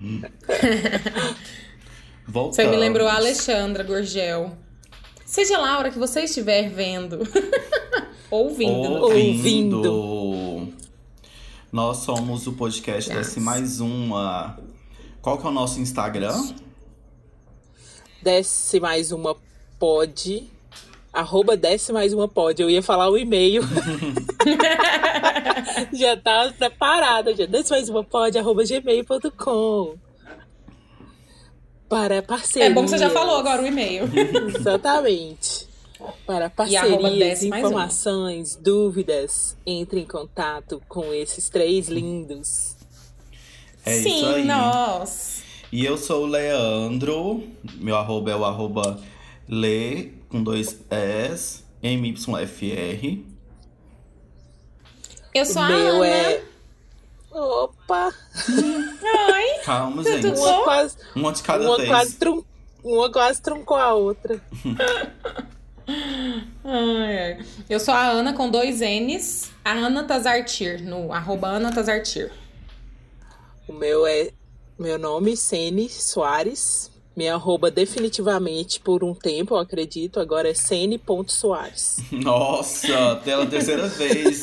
Voltamos. Você me lembrou a Alexandra Gorgel. Seja lá a hora que você estiver vendo. Ouvindo. no Ouvindo. Nós somos o podcast Yes. Desce Mais Uma. Qual que é o nosso Instagram? Desce mais uma pod. Arroba desce mais uma pod. Eu ia falar o e-mail. já tá preparada. Já. Desce mais uma pod. Arroba gmail.com. Para parcerias. É bom que você já falou agora o e-mail. Exatamente. Para E arroba parcerias, desce mais uma. informações, dúvidas, entre em contato com esses três lindos. É Sim, isso aí. nós. E eu sou o Leandro. Meu arroba é o arroba Le com dois S, MYFR. Eu sou o a meu Ana. é. Opa! Oi. Calma, Tudo gente. bom? Uma quase, Uma de cada uma vez. quase, trum, uma quase truncou a outra. Ai, ai. Eu sou a Ana com dois N's. A Ana Tazartir, no arroba Ana Tazartir. O meu é. Meu nome, Sene Soares. Minha arroba definitivamente por um tempo, eu acredito, agora é Sene.soares. Nossa, pela terceira vez.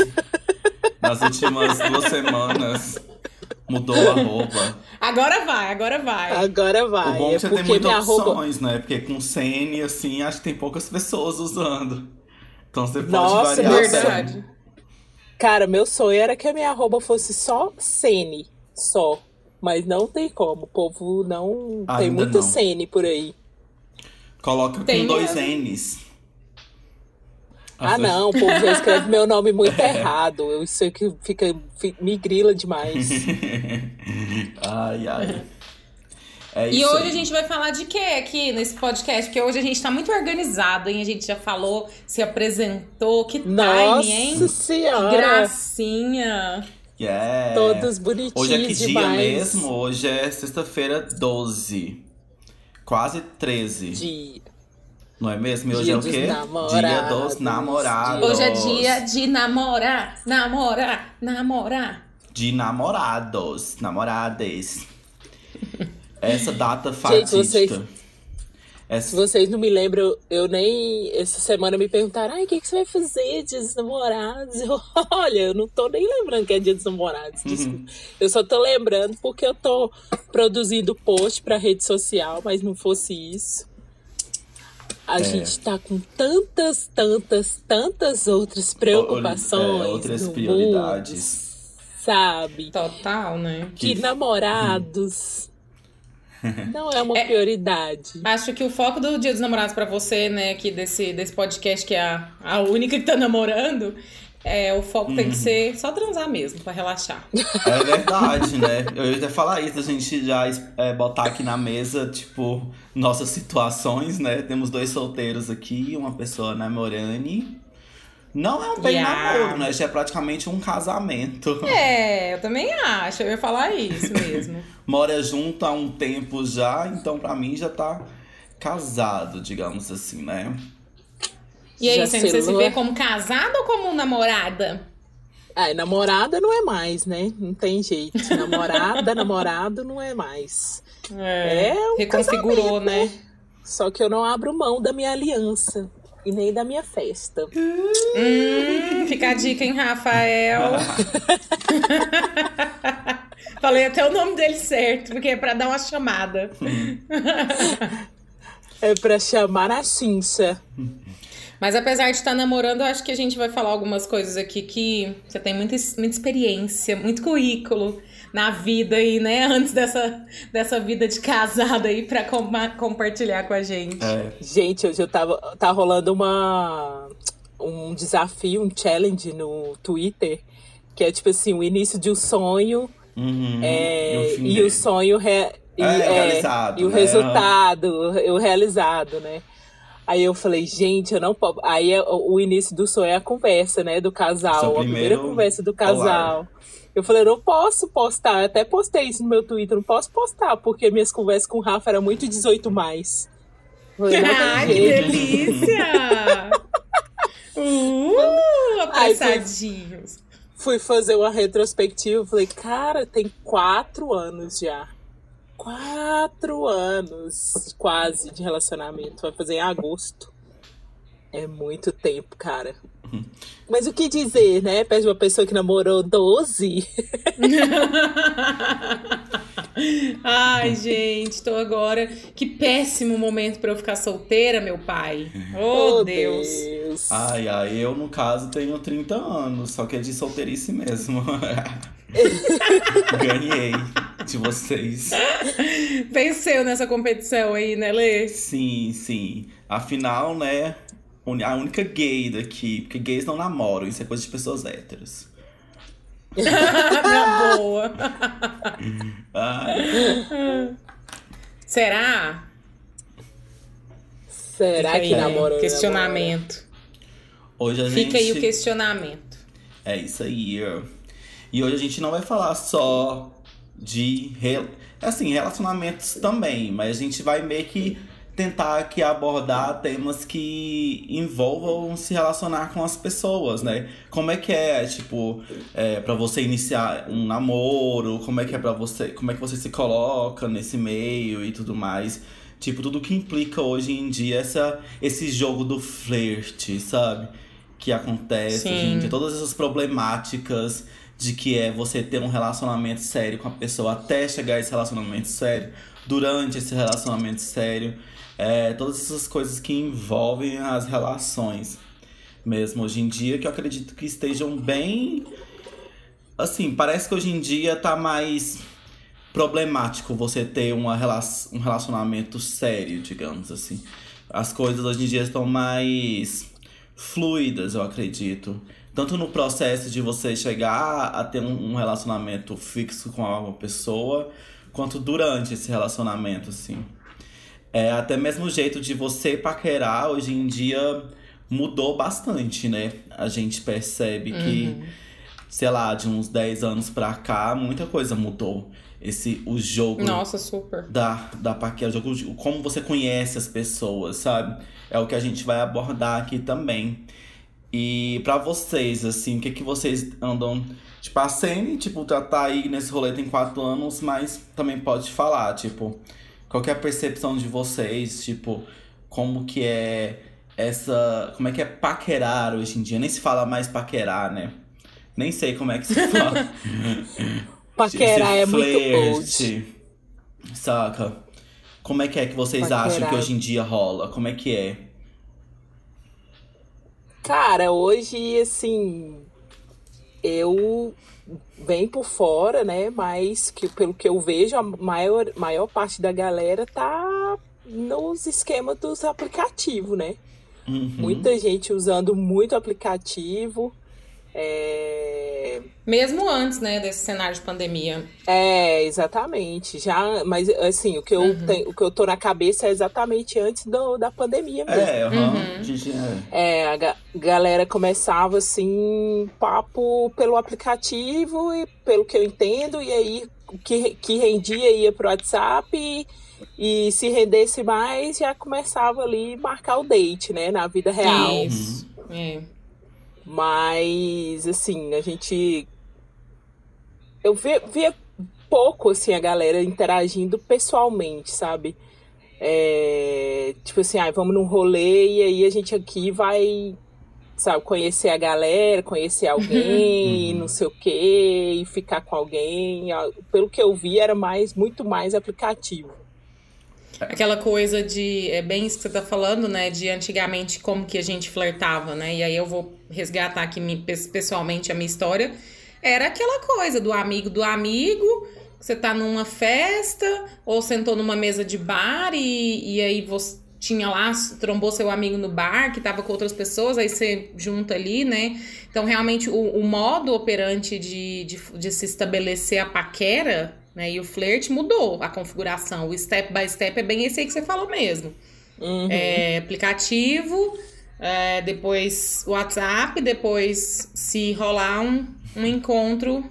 Nas últimas duas semanas. Mudou a roupa. Agora vai, agora vai. Agora vai. o bom é é que você tem muitas minha arroba. opções, né? Porque com CN, assim, acho que tem poucas pessoas usando. Então você pode Nossa, variar. Verdade. Cara, meu sonho era que a minha arroba fosse só Sene. Só. Mas não tem como. O povo não. tem Ainda muito não. Sene por aí. Coloca Tem com dois mesmo. N's. Ah, não. O povo já escreve meu nome muito errado. Eu, é que fica, fi- me grila demais. ai, ai. É E hoje aí. a gente vai falar de quê aqui nesse podcast? Porque hoje a gente tá muito organizado, hein? A gente já falou, se apresentou. Que Nossa time, hein? Que senhora! gracinha. Yeah. Todos bonitinhos Hoje é que dia demais. mesmo? Hoje é sexta-feira 12. Quase 13. De... Não é mesmo? E hoje Dia é o dos quê? Dia dos namorados. Hoje é dia de namorar, namorar, namorar. De namorados. Namorades. Essa data fatídica. vocês- Se Essa... vocês não me lembram, eu, nem. Essa semana me perguntaram: ai, o que, que você vai fazer dia dos namorados? Eu, olha, eu não tô nem lembrando que é dia dos namorados. Uhum. Desculpa. Eu só tô lembrando porque eu tô produzindo post pra rede social, mas não fosse isso. A É. gente tá com tantas, tantas, tantas outras preocupações. É, outras prioridades. mundo, sabe? Total, né? Que Que- namorados não é uma É. prioridade. Acho que o foco do Dia dos Namorados pra você, né, aqui desse, desse podcast, que é a, a única que tá namorando, é, o foco tem Uhum. que ser só transar mesmo, pra relaxar. É verdade, né? Eu ia até falar isso, a gente já é, botar aqui na mesa, tipo, nossas situações, né? Temos dois solteiros aqui, uma pessoa namorando. Não é um bem Yeah. namoro, né? Já é praticamente um casamento. É, eu também acho, eu ia falar isso mesmo. Mora junto há um tempo já, então pra mim já tá casado, digamos assim, né? E aí, você, você se vê como casada ou como namorada? Ah, namorada não é mais, né? Não tem jeito. Namorada, namorado não é mais. É um Reconfigurou, né? Só que eu não abro mão da minha aliança e nem da minha festa. Hum, fica a dica, hein, Rafael? Falei até o nome dele certo, porque é pra dar uma chamada. É pra chamar a cincha. Mas apesar de estar namorando, eu acho que a gente vai falar algumas coisas aqui que você tem muita, muita experiência, muito currículo na vida aí, né? Antes dessa, dessa vida de casada aí pra com- compartilhar com a gente. É. Gente, hoje eu tava. Tá rolando uma. Um desafio, um challenge no Twitter. Que é tipo assim, o início de um sonho Uhum. é, E o e sonho re- E, É, o é, realizado, e o né? resultado, o realizado, né? Aí eu falei, gente, eu não posso. Aí é o início do sonho é a conversa, né? Do casal. Seu a primeira primeiro conversa do casal. Eu falei, não posso postar. Eu até postei isso no meu Twitter, não posso postar, porque minhas conversas com o Rafa eram muito 18 mais. Falei, Ai, que delícia! Uh, apressadinhos. Fui fazer uma retrospectiva, falei, cara, tem quatro anos já. Quatro anos quase de relacionamento. Vai fazer em agosto. É muito tempo, cara. Mas o que dizer, né? Perto de uma pessoa que namorou 12. Ai, gente, tô agora. Que péssimo momento pra eu ficar solteira, meu pai. Oh, Deus. Ai, ai, eu no caso tenho 30 anos, só que é de solteirice mesmo. Ganhei de vocês. Venceu nessa competição aí, né, Lê? Sim, sim. Afinal, né, a única gay daqui, porque gays não namoram, isso é coisa de pessoas héteros. Na boa. Ai, Será? Será Fica que aí, namora? Questionamento. hoje a Fica aí o gente- questionamento. É isso aí. ó. E hoje a gente não vai falar só de rel- assim, relacionamentos também, mas a gente vai meio que tentar aqui abordar temas que envolvam se relacionar com as pessoas, né? Como é que é, tipo, é, para você iniciar um namoro, como é que é para você, como é que você se coloca nesse meio e tudo mais. Tipo, tudo que implica hoje em dia essa, esse jogo do flerte, sabe? Que acontece Sim. dia. Todas essas problemáticas de que é você ter um relacionamento sério com a pessoa até chegar a esse relacionamento sério, durante esse relacionamento sério. É, todas essas coisas que envolvem as relações mesmo hoje em dia, que eu acredito que estejam bem. Assim, parece que hoje em dia tá mais problemático você ter uma rela um relacionamento sério, digamos assim. As coisas hoje em dia estão mais fluidas, eu acredito. Tanto no processo de você chegar a ter um relacionamento fixo com uma pessoa, quanto durante esse relacionamento, assim. É, até mesmo o jeito de você paquerar hoje em dia mudou bastante, né? A gente percebe que, sei lá, de uns 10 anos pra cá, muita coisa mudou. Esse, o jogo Nossa, super. da, da paquera, o jogo como você conhece as pessoas, sabe? É o que a gente vai abordar aqui também. E pra vocês, assim, o que que vocês andam. Tipo, a Sene, tipo, já tá aí nesse rolê tem quatro anos, mas também pode falar, tipo, qual que é a percepção de vocês, tipo, como que é essa. Como é que é paquerar hoje em dia? Nem se fala mais paquerar, né? Nem sei como é que se fala. Paquerar Esse é muito old. flerte, Saca? Como é que é que vocês acham Paquerar. que hoje em dia rola? Como é que é? Cara, hoje, assim, eu bem por fora, né? Mas que, pelo que eu vejo, a maior, maior parte da galera tá nos esquemas dos aplicativos, né? Uhum. Muita gente usando muito aplicativo. É, Mesmo antes, né, desse cenário de pandemia. é, exatamente. Já, mas assim, o que eu Uhum. tenho, o que eu tô na cabeça é exatamente antes do, da pandemia mesmo. É. Uhum. É. É, a ga- galera começava assim, papo pelo aplicativo e pelo que eu entendo, e aí o que, que rendia ia pro WhatsApp e, e se rendesse mais já começava ali marcar o date, né, na vida real. Isso. É. Mas, assim, a gente. Eu via, via pouco, assim, a galera interagindo pessoalmente, sabe? É, tipo assim, ah, vamos num rolê e aí a gente aqui vai, sabe, conhecer a galera, conhecer alguém, Uhum. não sei o quê, e ficar com alguém. Ah, Pelo que eu vi, era mais, muito mais aplicativo. Aquela coisa de. É bem isso que você tá falando, né? De antigamente como que a gente flertava, né? E aí eu vou resgatar aqui me- pes- pessoalmente a minha história. Era aquela coisa do amigo do amigo. Você tá numa festa ou sentou numa mesa de bar e, e aí você tinha lá, trombou seu amigo no bar que tava com outras pessoas, aí você junta ali, né? Então, realmente, o, o modo operante de, de, de se estabelecer a paquera Né? E o flerte mudou a configuração. O step by step é bem esse aí que você falou mesmo. Uhum. É, aplicativo, é, depois WhatsApp, depois se rolar um, um encontro,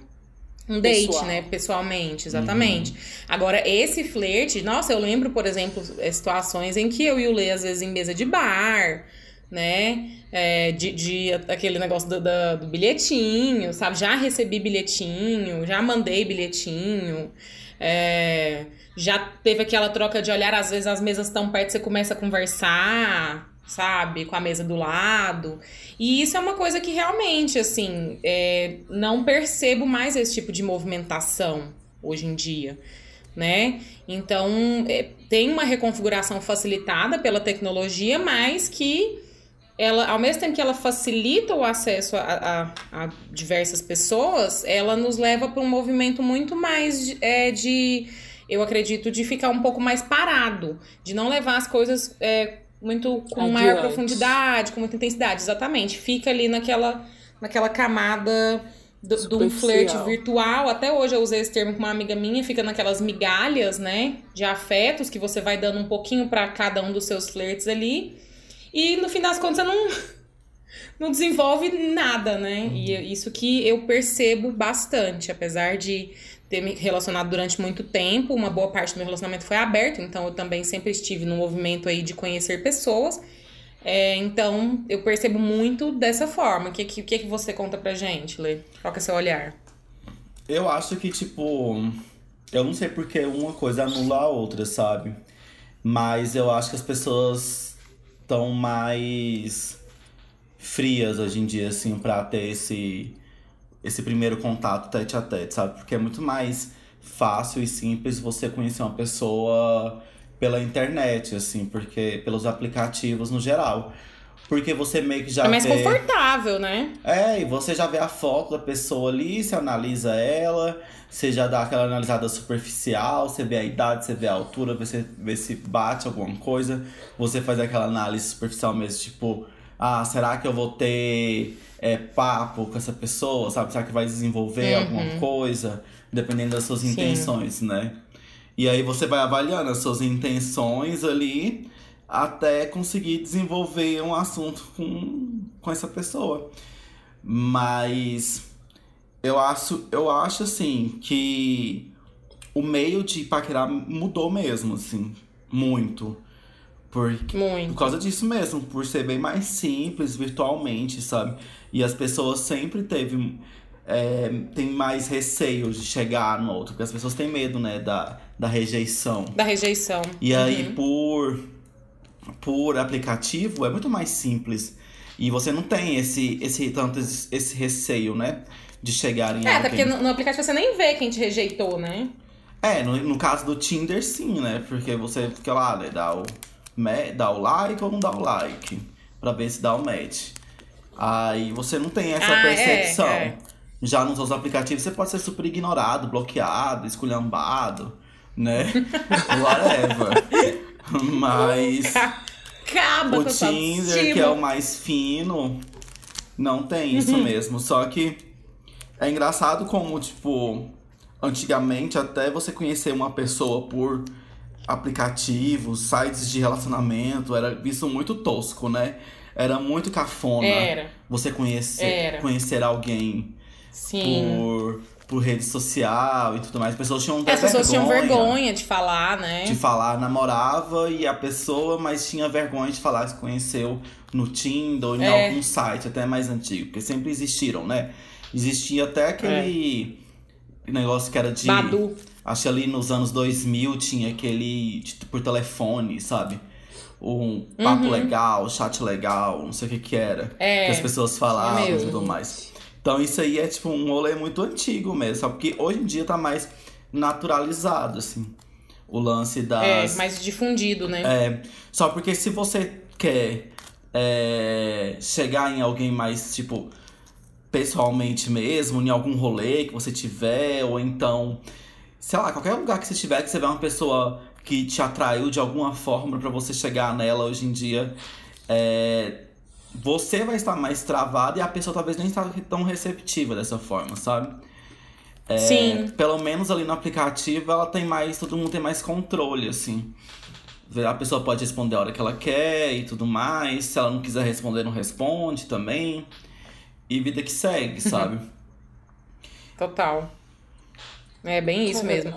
um date, Pessoal. né? Pessoalmente, exatamente. Agora, esse flerte, nossa, eu lembro, por exemplo, é, situações em que eu e o Lê, às vezes, em mesa de bar, né? É, de, de aquele negócio do, da- do bilhetinho, sabe? Já recebi bilhetinho, já mandei bilhetinho. é, já teve aquela troca de olhar, às vezes as mesas estão perto, você começa a conversar, sabe? Com a mesa do lado. E isso é uma coisa que realmente, assim, é, não percebo mais esse tipo de movimentação hoje em dia, né? Então, é, tem uma reconfiguração facilitada pela tecnologia, mas que ela, ao mesmo tempo que ela facilita o acesso a, a- a diversas pessoas, ela nos leva para um movimento muito mais de, é, de, eu acredito, de ficar um pouco mais parado, de não levar as coisas é, muito com maior Adiante. profundidade, com muita intensidade, exatamente. Fica ali naquela, naquela camada do- de um flerte virtual. Até hoje eu usei esse termo com uma amiga minha, fica naquelas migalhas, né, de afetos que você vai dando um pouquinho para cada um dos seus flertes ali. E no fim das contas não, não desenvolve nada, né? E é isso que eu percebo bastante, apesar de ter me relacionado durante muito tempo, uma boa parte do meu relacionamento foi aberto, então eu também sempre estive no movimento aí de conhecer pessoas. É, então eu percebo muito dessa forma. O que, que, o que que você conta pra gente, Lê? Qual que é o seu olhar? Eu acho que, tipo. Eu não sei porque uma coisa anula a outra, sabe? Mas eu acho que as pessoas estão mais frias hoje em dia, assim, pra ter esse, esse primeiro contato tete a tete, sabe? Porque é muito mais fácil e simples você conhecer uma pessoa pela internet, assim, porque pelos aplicativos no geral. Porque você meio que já É mais vê... confortável, né? É, e você já vê a foto da pessoa ali, você analisa ela, você já dá aquela analisada superficial, você vê a idade, você vê a altura, vê se, vê se bate alguma coisa, você faz aquela análise superficial mesmo, tipo, ah, será que eu vou ter é, papo com essa pessoa, sabe? Será que vai desenvolver Uhum. alguma coisa? Dependendo das suas Sim. intenções, né? E aí você vai avaliando as suas intenções ali até conseguir desenvolver um assunto com, com essa pessoa. Mas eu acho, eu acho assim que o meio de paquerar mudou mesmo, assim, muito. Porque, por Muito. causa disso mesmo, por ser bem mais simples virtualmente, sabe? E as pessoas sempre teve, é, tem mais receio de chegar no outro, porque as pessoas têm medo, né, da, da rejeição. Da rejeição. E aí, Uhum. por, por aplicativo, é muito mais simples. E você não tem esse, esse tanto esse, esse receio, né? De chegar em É, até porque no, no aplicativo você nem vê quem te rejeitou, né? É, no, no caso do Tinder, sim, né? Porque você fica lá, né? Dá o, dá o like ou não dá o like. Pra ver se dá o match. Aí você não tem essa Ah, é, percepção. é. Já nos outros aplicativos você pode ser super ignorado, bloqueado, esculhambado, né? Whatever. Mas Acaba o Tinder, que é o mais fino, não tem isso mesmo. Só que é engraçado como, tipo, antigamente até você conhecer uma pessoa por aplicativos, sites de relacionamento, era visto muito tosco, né? Era muito cafona Era, você conhecer, Era. conhecer alguém sim. por, por rede social e tudo mais. As pessoas tinham As pessoas tinham vergonha vergonha de falar, né? de falar namorava e a pessoa, mas tinha vergonha de falar que se conheceu no Tinder ou em É. algum site até mais antigo, porque sempre existiram, né? Existia até aquele negócio que era de. Badu. Acho que ali nos anos 2000 tinha aquele de- por telefone, sabe? Um papo Uhum. legal, chat legal, não sei o que que era. É, que as pessoas falavam e tudo mais. Então isso aí é tipo um rolê muito antigo mesmo, só porque hoje em dia tá mais naturalizado, assim. O lance É, das. mais difundido, né? É, só porque se você quer é, chegar em alguém mais, tipo, pessoalmente mesmo, em algum rolê que você tiver, ou então, sei lá, qualquer lugar que você tiver, que você vê uma pessoa que te atraiu de alguma forma pra você chegar nela hoje em dia, é, você vai estar mais travado e a pessoa talvez nem esteja tão receptiva dessa forma, sabe? É, Sim. Pelo menos ali no aplicativo ela tem mais. Todo mundo tem mais controle, assim. A pessoa pode responder a hora que ela quer e tudo mais. Se ela não quiser responder, não responde também. E vida que segue, sabe? Total. É bem isso mesmo.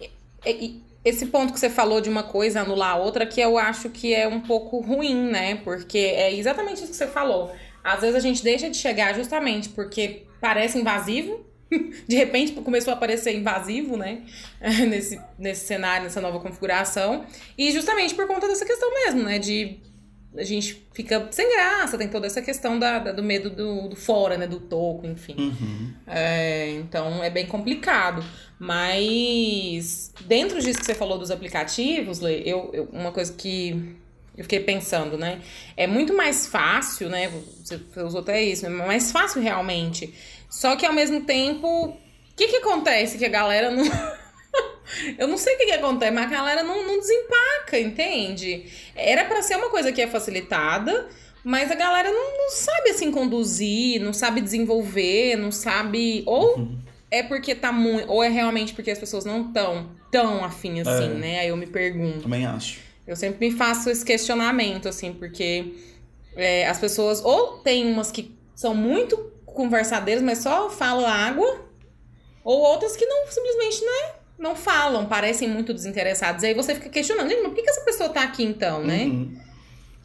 E- e- esse ponto que você falou de uma coisa anular a outra, que eu acho que é um pouco ruim, né? Porque é exatamente isso que você falou. Às vezes a gente deixa de chegar justamente porque parece invasivo. De repente começou a aparecer invasivo, né? Nesse, nesse cenário, nessa nova configuração. E justamente por conta dessa questão mesmo, né? De a gente fica sem graça, tem toda essa questão da, da- do medo do, do fora, né? Do toco, enfim. Uhum. É, então é bem complicado. Mas dentro disso que você falou dos aplicativos, Lê, eu, eu- uma coisa que eu fiquei pensando, né? É muito mais fácil, né? Você, usou até isso, né? mais fácil realmente. Só que ao mesmo tempo, o que, que acontece que a galera não. Eu não sei o que, que acontece, mas a galera não, não desempaca, entende? Era pra ser uma coisa que é facilitada, mas a galera não, não sabe assim conduzir, não sabe desenvolver, não sabe. Ou é porque tá muito. Ou é realmente porque as pessoas não estão tão afim assim, É. né? Aí eu me pergunto. Também acho. Eu sempre me faço esse questionamento, assim, porque é, as pessoas ou tem umas que são muito conversadeiras, mas só falam água, ou outras que não simplesmente né, não falam, parecem muito desinteressados. Aí você fica questionando, gente, mas por que, que essa pessoa tá aqui então, né? Uhum.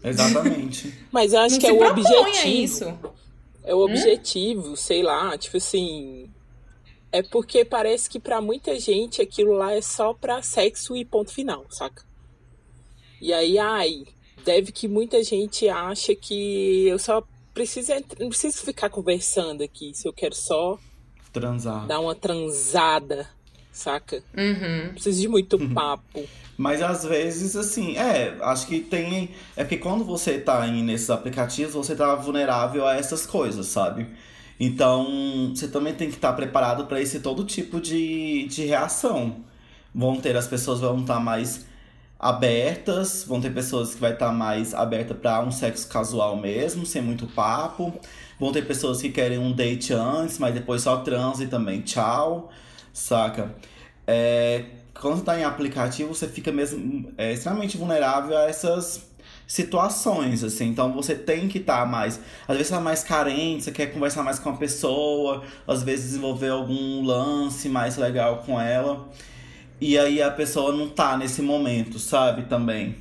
Exatamente. Mas eu acho Não que se é o objetivo. isso. É o objetivo, sei lá, tipo assim. É porque parece que pra muita gente aquilo lá é só pra sexo e ponto final, saca? E aí, ai, deve que muita gente acha que eu só preciso, não preciso ficar conversando aqui, se eu quero só Transar. dar uma transada, saca? Uhum. Não preciso de muito papo. Mas às vezes, assim, é, acho que tem. É porque quando você tá em, nesses aplicativos, você tá vulnerável a essas coisas, sabe? Então, você também tem que estar preparado para esse todo tipo de, de reação. Vão ter, as pessoas vão estar mais abertas, vão ter pessoas que vai estar mais aberta para um sexo casual mesmo, sem muito papo. Vão ter pessoas que querem um date antes, mas depois só transa e também tchau, saca? É, quando você tá em aplicativo, você fica mesmo é, extremamente vulnerável a essas situações, assim. Então você tem que estar mais. Às vezes você tá mais carente, você quer conversar mais com a pessoa, às vezes desenvolver algum lance mais legal com ela. E aí a pessoa não tá nesse momento, sabe? Também.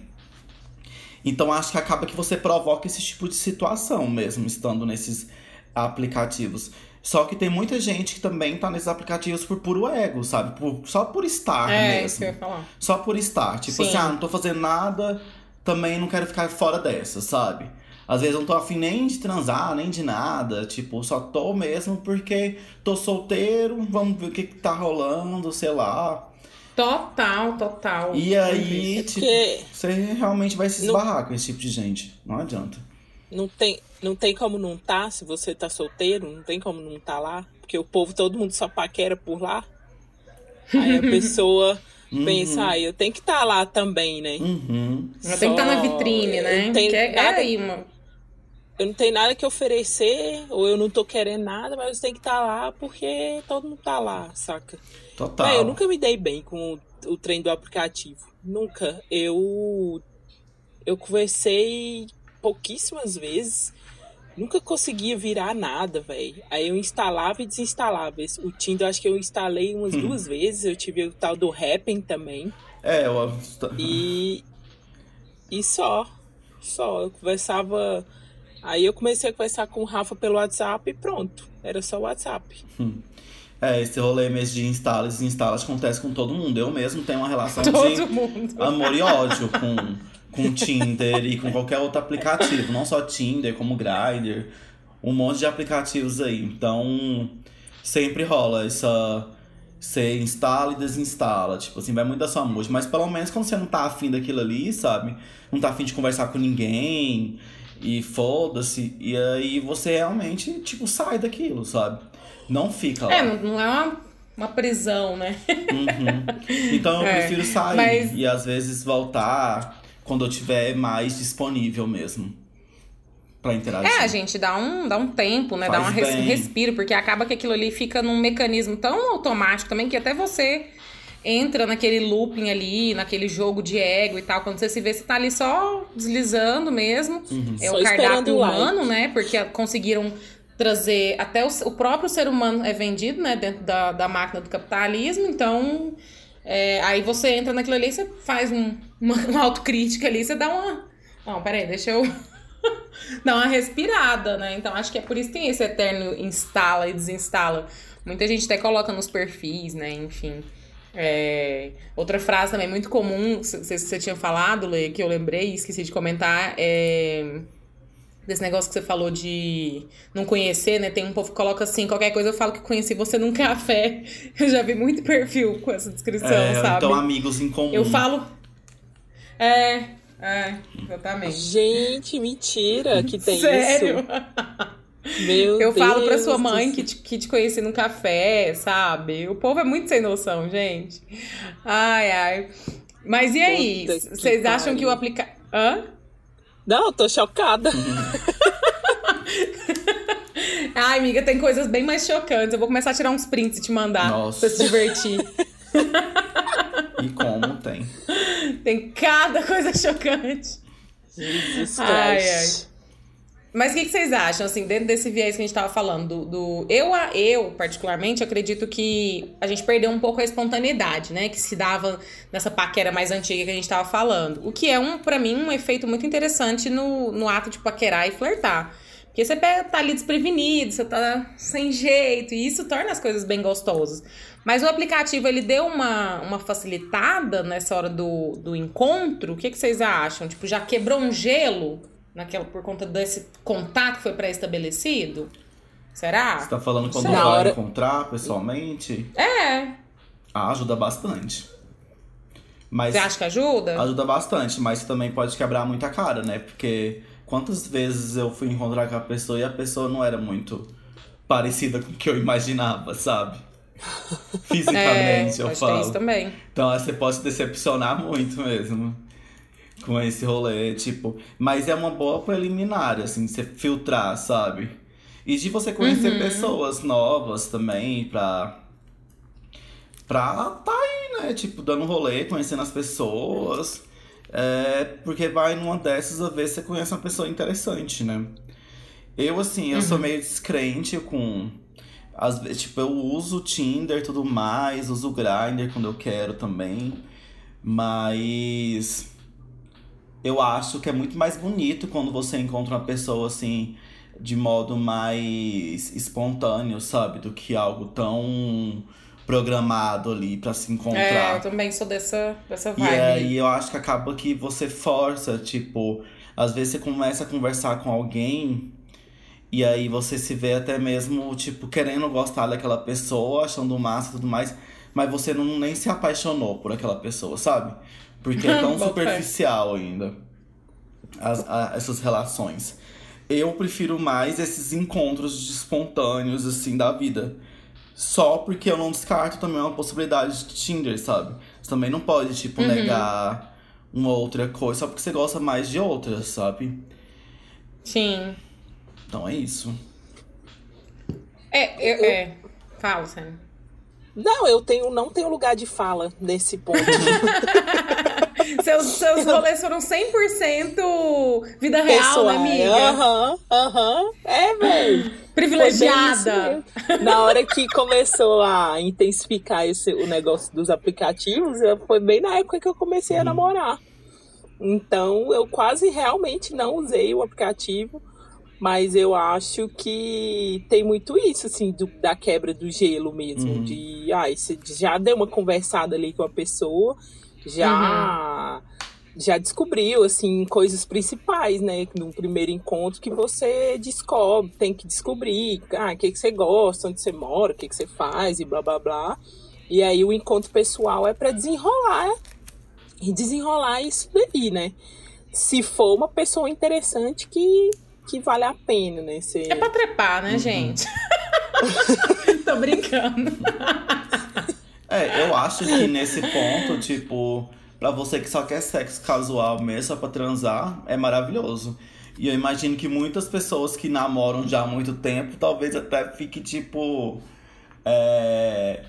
Então acho que acaba que você provoca esse tipo de situação mesmo, estando nesses aplicativos. Só que tem muita gente que também tá nesses aplicativos por puro ego, sabe? Por- só por estar É, isso que mesmo. eu ia falar. Só por estar. Tipo Sim. assim, ah, não tô fazendo nada, também não quero ficar fora dessa, sabe? Às vezes eu não tô afim nem de transar, nem de nada. Tipo, só tô mesmo porque tô solteiro, vamos ver o que, que tá rolando, sei lá. Total, total. E aí, É tipo, porque você realmente vai se esbarrar com esse tipo de gente. Não adianta. Não tem, não tem como não tá, se você tá solteiro, não tem como não tá lá. Porque o povo, todo mundo só paquera por lá. Aí a pessoa pensa, ah, eu tenho que estar lá também, né? Uhum. Ela tem que estar na Só- vitrine, né? Não tem Que é, é nada- aí uma. Eu não tenho nada que oferecer, ou eu não tô querendo nada, mas eu tenho que estar lá porque todo mundo tá lá, saca? Total. Véi, eu nunca me dei bem com o, o trem do aplicativo. Nunca. Eu. Eu conversei pouquíssimas vezes. Nunca conseguia virar nada, velho. Aí eu instalava e desinstalava. O Tinder, acho que eu instalei umas duas vezes. Eu tive o tal do Happn também. É, eu. E. E só. Só. Eu conversava. Aí eu comecei a conversar com o Rafa pelo WhatsApp e pronto. Era só o WhatsApp. É, esse rolê mesmo de instala e desinstala acontece com todo mundo. Eu mesmo tenho uma relação Todo de mundo. amor e ódio com, com Tinder e com qualquer outro aplicativo. Não só Tinder, como Grindr. Um monte de aplicativos aí. Então, sempre rola essa... Você instala e desinstala. Tipo assim, vai muito da sua música. Mas pelo menos quando você não tá afim daquilo ali, sabe? Não tá afim de conversar com ninguém. E foda-se. E aí você realmente, tipo, sai daquilo, sabe? Não fica lá. É, não, é uma, uma prisão, né? Uhum. Então eu É, prefiro sair mas- e às vezes voltar quando eu tiver mais disponível mesmo. pra interagir. É, a gente dá um, dá um tempo, né? dá Faz um res, respiro, porque acaba que aquilo ali fica num mecanismo tão automático também que até você entra naquele looping ali, naquele jogo de ego e tal. Quando você se vê, você tá ali só deslizando mesmo. É Só o cardápio o like. humano, né? Porque conseguiram trazer. Até o, o próprio ser humano é vendido, né? Dentro da, da máquina do capitalismo. Então. É, aí você entra naquilo ali, você faz um, uma, uma autocrítica ali, você dá uma. Não, peraí, deixa eu. dar uma respirada, né? Então acho que é por isso que tem esse eterno instala e desinstala. Muita gente até coloca nos perfis, né? Enfim. É, Outra frase também muito comum, você tinha falado, Lê, que eu lembrei e esqueci de comentar, é desse negócio que você falou de não conhecer, né? Tem um povo que coloca assim, qualquer coisa eu falo que conheci você num café. Eu já vi muito perfil com essa descrição, É, sabe? então amigos em comum. Eu falo. É, é, exatamente. Gente, mentira que tem Sério? isso. Meu Eu falo pra Deus sua mãe que te, que te conheci num café, sabe? O povo é muito sem noção, gente. Ai, ai. Mas e aí? Vocês acham que o aplica... Hã? Não, eu tô chocada. Ai, amiga, tem coisas bem mais chocantes. Eu vou começar a tirar uns prints e te mandar Nossa. pra se divertir. E como tem. tem cada coisa chocante. Jesus Ai, Christ. Mas o que, que vocês acham, assim, dentro desse viés que a gente tava falando? Do, do- eu, a- eu, particularmente, acredito que a gente perdeu um pouco a espontaneidade, né? Que se dava nessa paquera mais antiga que a gente tava falando. O que é, um para mim, um efeito muito interessante no, no ato de paquerar e flertar. Porque você tá ali desprevenido, você tá sem jeito, e isso torna as coisas bem gostosas. Mas o aplicativo, ele deu uma, uma facilitada nessa hora do, do encontro? O que, que vocês acham? Tipo, já quebrou um gelo naquela, por conta desse contato que foi pré-estabelecido? Será? Você tá falando quando vai hora- encontrar pessoalmente? É. Ah, ajuda bastante. Mas Você acha que ajuda? ajuda bastante, mas também pode quebrar muita cara, né? Porque quantas vezes eu fui encontrar com a pessoa e a pessoa não era muito parecida com o que eu imaginava, sabe? Fisicamente, eu É, pode ter isso falo. também. Então você pode se decepcionar muito mesmo com esse rolê, tipo. Mas é uma boa preliminar, assim, você filtrar, sabe? E de você conhecer Uhum. pessoas novas também, pra. Pra tá aí, né? Tipo, dando rolê, conhecendo as pessoas. É, porque vai numa dessas a ver se você conhece uma pessoa interessante, né? Eu, assim, eu Uhum. sou meio descrente com. Às vezes, tipo, eu uso o Tinder e tudo mais, uso o Grindr quando eu quero também. Mas eu acho que é muito mais bonito quando você encontra uma pessoa assim de modo mais espontâneo, sabe? Do que algo tão programado ali pra se É, encontrar. eu também sou dessa, dessa E vibe. aí eu acho que acaba que você força, tipo, às vezes você começa a conversar com alguém e aí você se vê até mesmo, tipo, querendo gostar daquela pessoa, achando massa e tudo mais, mas você não nem se apaixonou por aquela pessoa, sabe? Porque é tão superficial ainda as- a- essas relações. Eu prefiro mais esses encontros espontâneos, assim, da vida. Só porque eu não descarto também uma possibilidade de Tinder, sabe? Você também não pode, tipo, Uhum. negar uma outra coisa só porque você gosta mais de outras, sabe? Sim. Então é isso. É, eu, é. Fala, Sam. Não, eu tenho, não tenho lugar de fala nesse ponto. Seus, seus rolês foram 100% vida real, né, amiga? Aham, aham. É, velho. Privilegiada. Na hora que começou a intensificar esse, o negócio dos aplicativos, foi bem na época que eu comecei a namorar. Então, eu quase realmente não usei o aplicativo, mas eu acho que tem muito isso, assim, do- da quebra do gelo mesmo. Uhum. De, ai, você já deu uma conversada ali com a pessoa, já já descobriu, assim, coisas principais, né? No primeiro encontro que você descobre, tem que descobrir, ah, o que, que você gosta, onde você mora, o que, que você faz e blá blá blá. E aí o encontro pessoal é para desenrolar e desenrolar isso daí, né? Se for uma pessoa interessante que, que vale a pena, né? Você... É pra trepar, né, gente? Tô brincando. É, eu acho que nesse ponto, tipo, pra você que só quer sexo casual mesmo, só pra transar, é maravilhoso. E eu imagino que muitas pessoas que namoram já há muito tempo, talvez até fique tipo. É,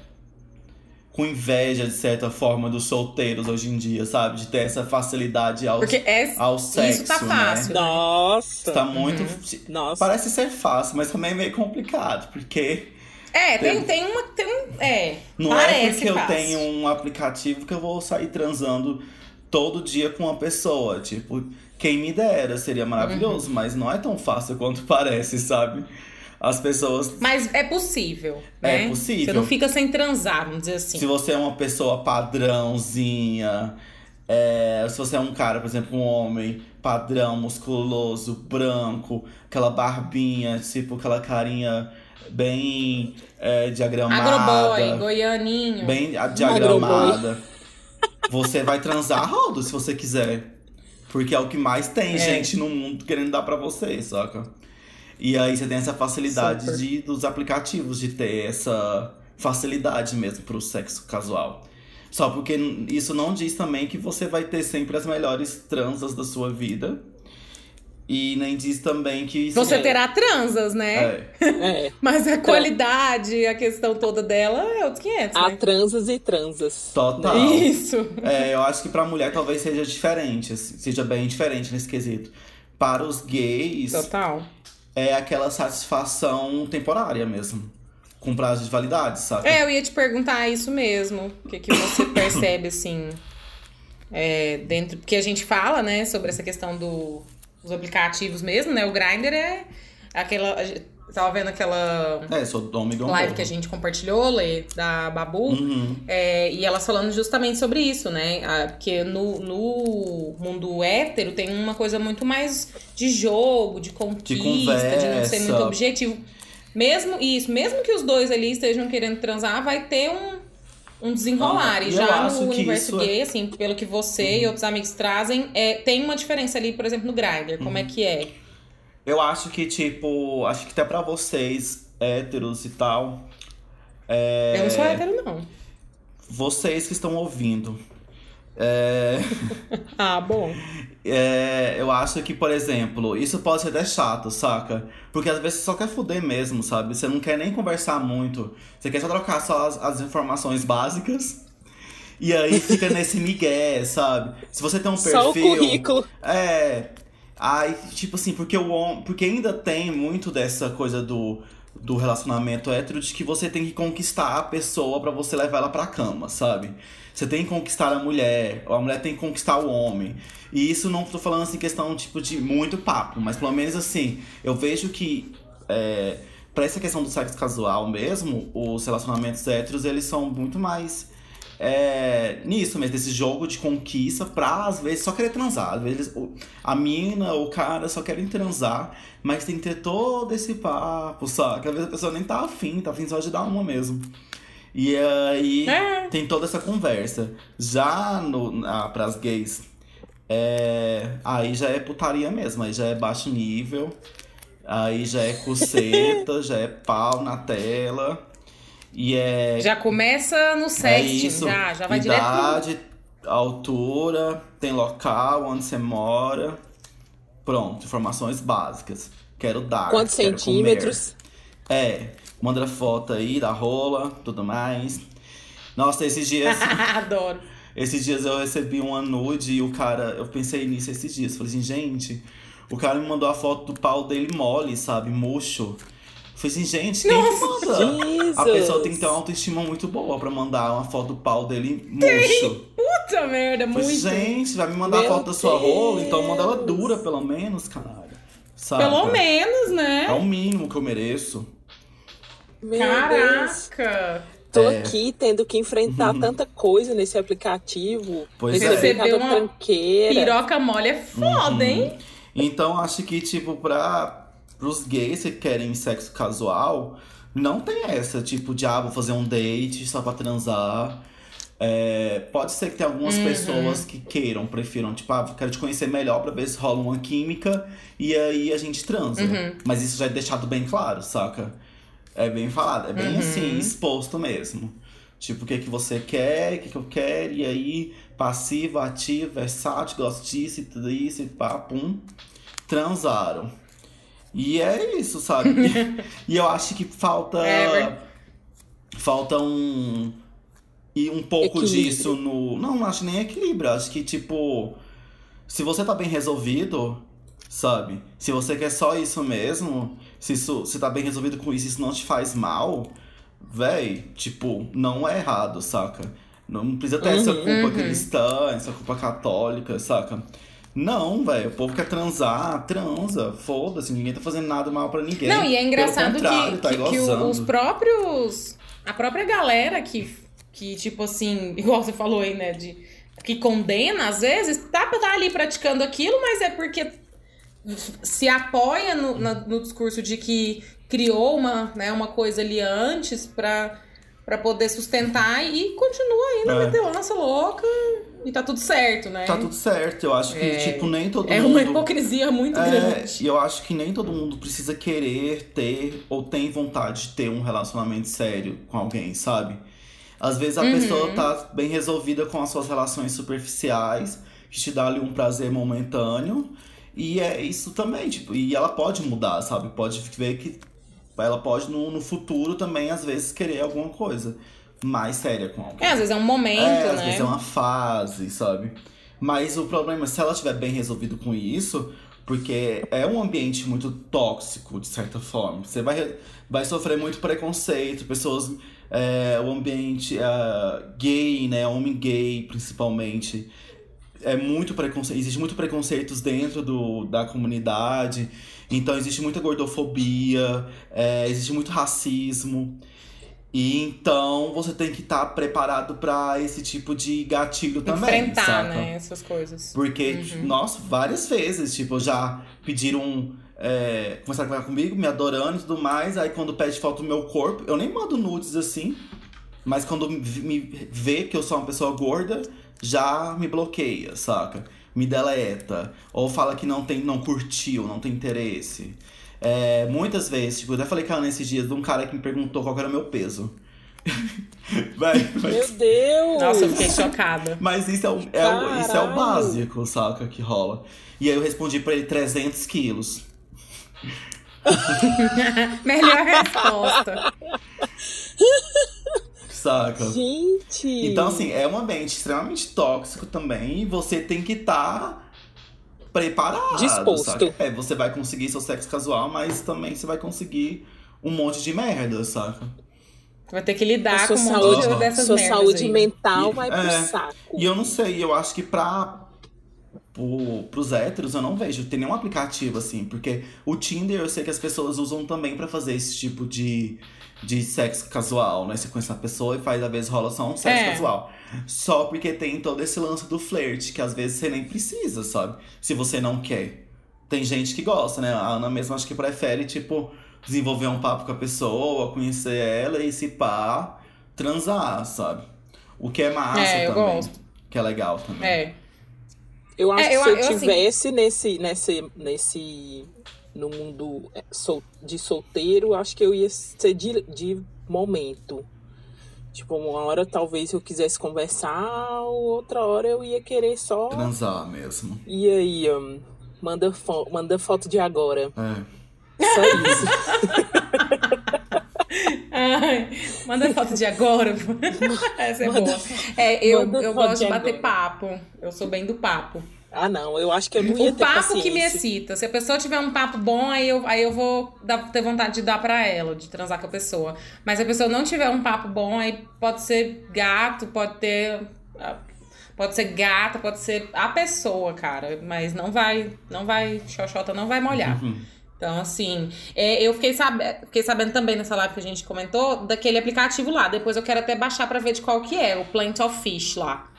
com inveja, de certa forma, dos solteiros hoje em dia, sabe? De ter essa facilidade ao, Porque é, ao sexo. isso tá né? fácil. Nossa. Tá muito. Nossa. Parece ser fácil, mas também é meio complicado, porque É, tem, Tem- uma. Tem um, é, não é porque eu fácil. tenho um aplicativo que eu vou sair transando todo dia com uma pessoa. Tipo, quem me dera, seria maravilhoso, mas não é tão fácil quanto parece, sabe? As pessoas. Mas é possível, É né? possível. Você não fica sem transar, vamos dizer assim. Se você é uma pessoa padrãozinha, é, se você é um cara, por exemplo, um homem padrão, musculoso, branco, aquela barbinha, tipo aquela carinha bem é, diagramada. Agroboy, goianinho. bem diagramada. Você vai transar rodo se você quiser. Porque é o que mais tem É. gente no mundo querendo dar pra você, saca? E aí você tem essa facilidade Super. de, dos aplicativos de ter essa facilidade mesmo pro sexo casual. Só porque isso não diz também que você vai ter sempre as melhores transas da sua vida. E nem diz também que. isso Você é- terá transas, né? É. É. Mas a qualidade, a questão toda dela é outros 500, Há né? transas e transas. Total. Isso. É, eu acho que pra mulher talvez seja diferente, assim, seja bem diferente nesse quesito. Para os gays, Total. é aquela satisfação temporária mesmo. Com prazo de validade, sabe? É, eu ia te perguntar isso mesmo. O que, que você percebe, assim, é, dentro... Porque a gente fala, né, sobre essa questão do, dos aplicativos mesmo, né? O Grindr é aquela... Tava vendo aquela É, sou do Omega live que a gente compartilhou, Lê, da Babu. Uhum. É, e elas falando justamente sobre isso, né? Ah, Porque no, no mundo hétero tem uma coisa muito mais de jogo, de conquista, de, não ser muito objetivo. Mesmo isso, mesmo que os dois ali estejam querendo transar, vai ter um, um desenrolar. Ah, e já no universo é- Uhum. gay, assim, pelo que você e outros amigos trazem, é, tem uma diferença ali, por exemplo, no Grindr. Como é Uhum. que é? Eu acho que, tipo, acho que até pra vocês, héteros e tal, é, Eu não sou hétero, não. vocês que estão ouvindo, é, Ah, bom. É, eu acho que, por exemplo, isso pode ser até chato, saca? Porque às vezes você só quer fuder mesmo, sabe? Você não quer nem conversar muito. Você quer só trocar só as, as informações básicas. E aí fica nesse migué, sabe? Se você tem um perfil. Só o currículo. É. Aí, tipo assim, porque o porque ainda tem muito dessa coisa do, do relacionamento hétero de que você tem que conquistar a pessoa pra você levar ela pra cama, sabe? Você tem que conquistar a mulher, ou a mulher tem que conquistar o homem. E isso não tô falando assim questão tipo de muito papo, mas pelo menos assim, eu vejo que é, para essa questão do sexo casual mesmo, os relacionamentos héteros, eles são muito mais é, nisso mesmo, desse jogo de conquista pra, às vezes, só querer transar. Às vezes, a mina, o cara só querem transar, mas tem que ter todo esse papo, sabe? Às vezes a pessoa nem tá afim, tá afim só de dar uma mesmo. E aí É. tem toda essa conversa. Já no, na, pras gays, é, aí já é putaria mesmo, aí já é baixo nível, aí já é coceta, já é pau na tela. E é Já começa no é sexting, isso. já, já vai direto pro... Idade, altura, tem local onde você mora. Pronto, informações básicas. Quero dar. Quantos quero centímetros? comer. É, manda foto aí da rola, tudo mais. Nossa, esses dias, Adoro. esses dias eu recebi uma nude e o cara, eu pensei nisso esses dias. Falei assim, gente, o cara me mandou a foto do pau dele mole, sabe, murcho. Falei assim, gente, quem que manda? Jesus. A pessoa tem que ter uma autoestima muito boa pra mandar uma foto do pau dele murcho. Puta merda, Falei, muito. gente, vai me mandar Meu foto da sua rola, então manda ela Deus. dura, pelo menos, caralho. Saca? Pelo menos, É né? o mínimo que eu mereço. Meu Deus. Caraca. Tô É. aqui tendo que enfrentar tanta coisa nesse aplicativo. Pois é. receber Recebeu uma tranqueira. Piroca mole é foda, Uhum. hein? Então acho que, tipo, pra, pros gays que querem sexo casual, não tem essa, tipo, de ah, vou fazer um date só pra transar. É, pode ser que tenha algumas Uhum. pessoas que queiram, prefiram, tipo, ah, quero te conhecer melhor pra ver se rola uma química e aí a gente transa. Uhum. Mas isso já é deixado bem claro, saca? É bem falado, é bem Uhum. assim, exposto mesmo. Tipo, o que, que você quer, o que, que eu quero, e aí, passivo, ativo, versátil, gosto disso e tudo isso, e pá, pum. transaram. E é isso, sabe? e eu acho que falta. É, falta um. E um pouco Equilíbrio. disso no. Não, não acho nem equilíbrio. Acho que, tipo. Se você tá bem resolvido, sabe? Se você quer só isso mesmo, se isso se tá bem resolvido com isso, isso não te faz mal, véi, tipo, não é errado, saca? Não precisa ter essa Uhum, culpa uhum. cristã, essa culpa católica, saca? Não, velho, o povo quer transar, transa, foda-se, ninguém tá fazendo nada mal pra ninguém. Não, e é engraçado que, tá que, que os próprios. A própria galera que, que, tipo assim, igual você falou aí, né? De, que condena, às vezes, tá, tá ali praticando aquilo, mas é porque se apoia no, na- no discurso de que criou uma, né, uma coisa ali antes pra, pra poder sustentar e continua aí na É. metelança louca e tá tudo certo, né? Tá tudo certo, eu acho que, É. tipo, nem todo é mundo... uma hipocrisia muito É, grande. e eu acho que nem todo mundo precisa querer ter ou tem vontade de ter um relacionamento sério com alguém, sabe? Às vezes a Uhum. pessoa tá bem resolvida com as suas relações superficiais, que te dá ali um prazer momentâneo, e é isso também, tipo, e ela pode mudar, sabe? Pode ver que ela pode no, no futuro também, às vezes, querer alguma coisa mais séria com alguém. É, às vezes é um momento, É, às né? vezes é uma fase, sabe? Mas o problema é se ela estiver bem resolvido com isso, porque é um ambiente muito tóxico, de certa forma. Você vai, vai sofrer muito preconceito, pessoas. é, o ambiente é, gay, né? Homem gay, principalmente. É muito preconceito. Existe muito preconceitos dentro do, da comunidade. Então existe muita gordofobia, é, existe muito racismo. E então você tem que estar preparado pra esse tipo de gatilho também. Enfrentar, né? Essas coisas. Porque, Uhum. nossa, várias vezes, tipo, já pediram. É, começaram a conversar comigo, me adorando e tudo mais. Aí quando pede foto do meu corpo, eu nem mando nudes assim. Mas quando me vê que eu sou uma pessoa gorda, já me bloqueia, saca? Me deleta. Ou fala que não tem, não curtiu, não tem interesse. É, muitas vezes, tipo, eu até falei com ela nesses dias de um cara que me perguntou qual era o meu peso. Vai, vai. Meu Deus! Nossa, eu fiquei chocada. Mas isso é, o, é o- isso é o básico, saca? Que rola. E aí eu respondi pra ele 300 quilos. Melhor resposta. Saca? Gente! Então, assim, é um ambiente extremamente tóxico também. E você tem que estar preparado. Disposto. saca? É, você vai conseguir seu sexo casual, mas também você vai conseguir um monte de merda, saca? Vai ter que lidar sua com saúde, de- dessas sua merdas saúde aí. mental E- vai pro é, saco. E eu não sei, eu acho que pra. Pro, pros héteros eu não vejo, tem nenhum aplicativo assim, porque o Tinder eu sei que as pessoas usam também pra fazer esse tipo de, de sexo casual, né? Você conhece a pessoa e faz, às vezes rola só um sexo É. casual. Só porque tem todo esse lance do flerte, que às vezes você nem precisa, sabe? Se você não quer. Tem gente que gosta, né? A Ana mesmo acho que prefere, tipo, desenvolver um papo com a pessoa, conhecer ela e se pá, transar, sabe? O que é massa É, também. Que é legal também. É. Eu acho É, que eu- se eu, eu, assim- tivesse nesse, nesse, nesse. no mundo é, de solteiro, acho que eu ia ser de, de momento. Tipo, uma hora talvez eu quisesse conversar, outra hora eu ia querer só. Transar mesmo. E aí, hum, manda, fo manda foto de agora. É. Só isso. Ai, manda foto de agora. Essa é boa. É, eu, manda eu gosto de bater agora. papo. Eu sou bem do papo. ah, não, eu acho que eu não ia O ter papo que me paciência. excita. Se a pessoa tiver um papo bom, aí eu, aí eu vou dar- ter vontade de dar pra ela, de transar com a pessoa. Mas se a pessoa não tiver um papo bom, aí pode ser gato, pode ter. ah, Pode ser gata, pode ser a pessoa, cara. Mas não vai. Não vai. Xoxota não vai molhar. Uhum. Então, assim, é, eu fiquei, sabe, fiquei sabendo também nessa live que a gente comentou daquele aplicativo lá. Depois eu quero até baixar pra ver de qual que é, o Plant of Fish lá.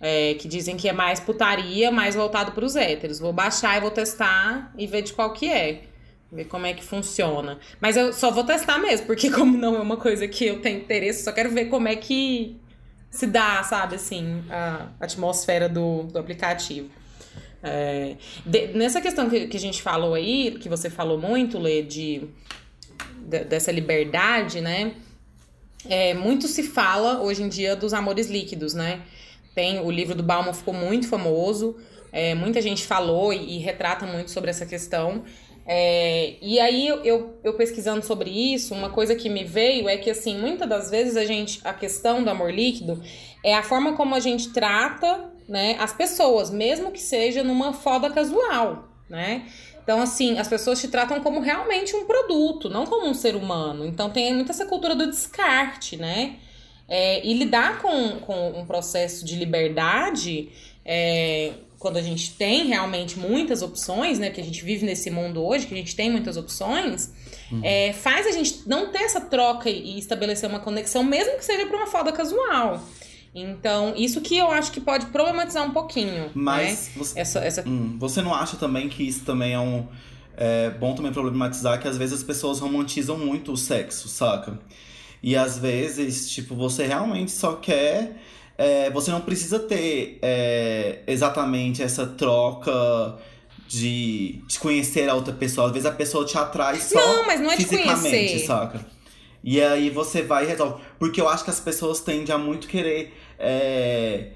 É, que dizem que é mais putaria, mais voltado pros héteros. Vou baixar e vou testar e ver de qual que é. Ver como é que funciona. Mas eu só vou testar mesmo, porque como não é uma coisa que eu tenho interesse, só quero ver como é que se dá, sabe, assim, a atmosfera do, do aplicativo. É, de- nessa questão que, que a gente falou aí, que você falou muito, Lê, de, de- dessa liberdade, né? É, muito se fala hoje em dia dos amores líquidos, né? Tem o livro do Bauman ficou muito famoso, é, muita gente falou e, e, retrata muito sobre essa questão. É, e aí eu, eu pesquisando sobre isso, uma coisa que me veio é que assim, muitas das vezes a gente, a questão do amor líquido é a forma como a gente trata, né, as pessoas, mesmo que seja numa foda casual, né? Então, assim, as pessoas te tratam como realmente um produto, não como um ser humano. Então, tem muita essa cultura do descarte, né? É, e lidar com, com um processo de liberdade, é, quando a gente tem realmente muitas opções, né? Que a gente vive nesse mundo hoje, que a gente tem muitas opções, uhum. é, faz a gente não ter essa troca e estabelecer uma conexão, mesmo que seja para uma foda casual. Então, isso que eu acho que pode problematizar um pouquinho. Mas né? você, essa, essa... Hum, você não acha também que isso também é um. É bom também problematizar que às vezes as pessoas romantizam muito o sexo, saca? E às vezes, tipo, você realmente só quer. É, você não precisa ter é, exatamente essa troca de, de conhecer a outra pessoa. Às vezes a pessoa te atrai só não, mas não é fisicamente, de conhecer. saca? E aí você vai e resolve. Porque eu acho que as pessoas tendem a muito querer, é,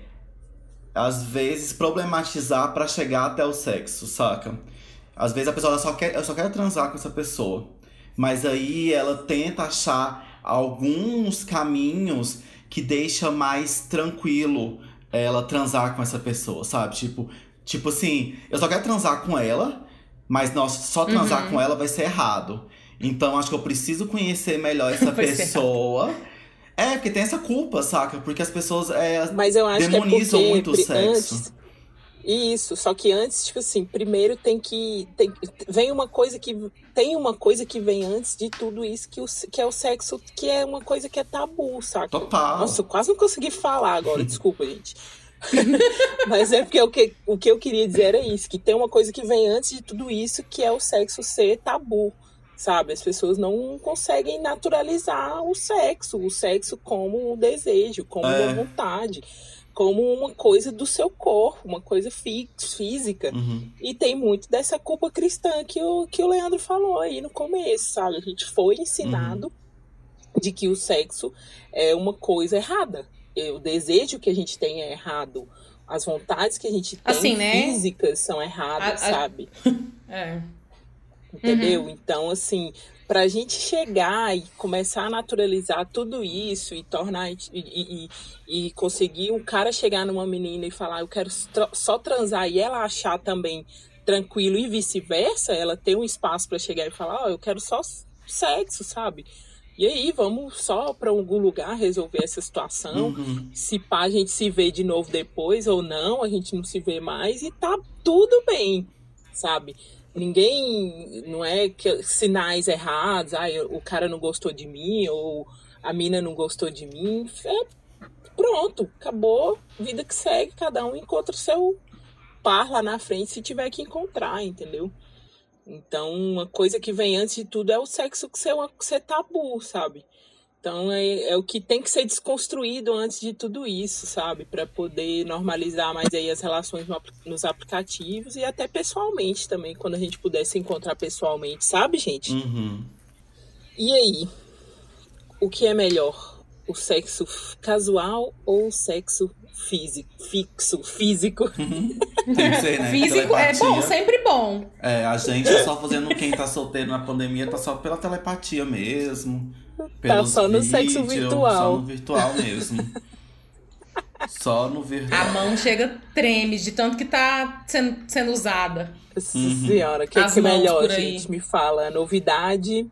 às vezes, problematizar para chegar até o sexo, saca? Às vezes a pessoa só quer, eu só quero transar com essa pessoa. Mas aí ela tenta achar alguns caminhos que deixa mais tranquilo ela transar com essa pessoa, sabe? Tipo, tipo assim, eu só quero transar com ela, mas nossa, só transar uhum. com ela vai ser errado. Então acho que eu preciso conhecer melhor essa pessoa. É, porque tem essa culpa, saca? Porque as pessoas é, Mas eu acho demonizam que é muito o sexo. Antes, isso, só que antes, tipo assim, primeiro tem que. Tem, vem uma coisa que. Tem uma coisa que vem antes de tudo isso, que, o, que é o sexo, que é uma coisa que é tabu, saca? Total. Nossa, eu quase não consegui falar agora, desculpa, gente. Mas é porque o que, o que eu queria dizer era isso, que tem uma coisa que vem antes de tudo isso, que é o sexo ser tabu sabe? As pessoas não conseguem naturalizar o sexo, o sexo como um desejo, como é. uma vontade, como uma coisa do seu corpo, uma coisa física. Uhum. E tem muito dessa culpa cristã que o, que o Leandro falou aí no começo, sabe? A gente foi ensinado uhum. de que o sexo é uma coisa errada. O desejo que a gente tem é errado. As vontades que a gente tem assim, né? físicas são erradas, a, a... sabe? É entendeu? Uhum. Então, assim, para a gente chegar e começar a naturalizar tudo isso e tornar e, e, e, conseguir um cara chegar numa menina e falar eu quero só transar e ela achar também tranquilo e vice-versa, ela ter um espaço para chegar e falar, ó, oh, eu quero só sexo, sabe? E aí, vamos só para algum lugar resolver essa situação. Uhum. Se pá, a gente se vê de novo depois ou não, a gente não se vê mais e tá tudo bem, sabe? Ninguém, não é que sinais errados, ah, o cara não gostou de mim ou a mina não gostou de mim. É, pronto, acabou, vida que segue, cada um encontra o seu par lá na frente se tiver que encontrar, entendeu? Então, uma coisa que vem antes de tudo é o sexo que ser, que ser tabu, sabe? Então é, é, o que tem que ser desconstruído antes de tudo isso, sabe? Para poder normalizar mais aí as relações no, nos aplicativos e até pessoalmente também, quando a gente puder se encontrar pessoalmente, sabe, gente? Uhum. E aí? O que é melhor? O sexo casual ou o sexo físico? Fixo, físico? Tem que ser, né? Físico é bom, sempre bom. É, a gente é só fazendo quem tá solteiro na pandemia, tá só pela telepatia mesmo Tá só no vídeos, sexo virtual. Só no virtual mesmo. só no virtual. A mão chega, treme de tanto que tá sendo, sendo usada. Uhum. Senhora, o que, é que é melhor, gente? Me fala. Novidade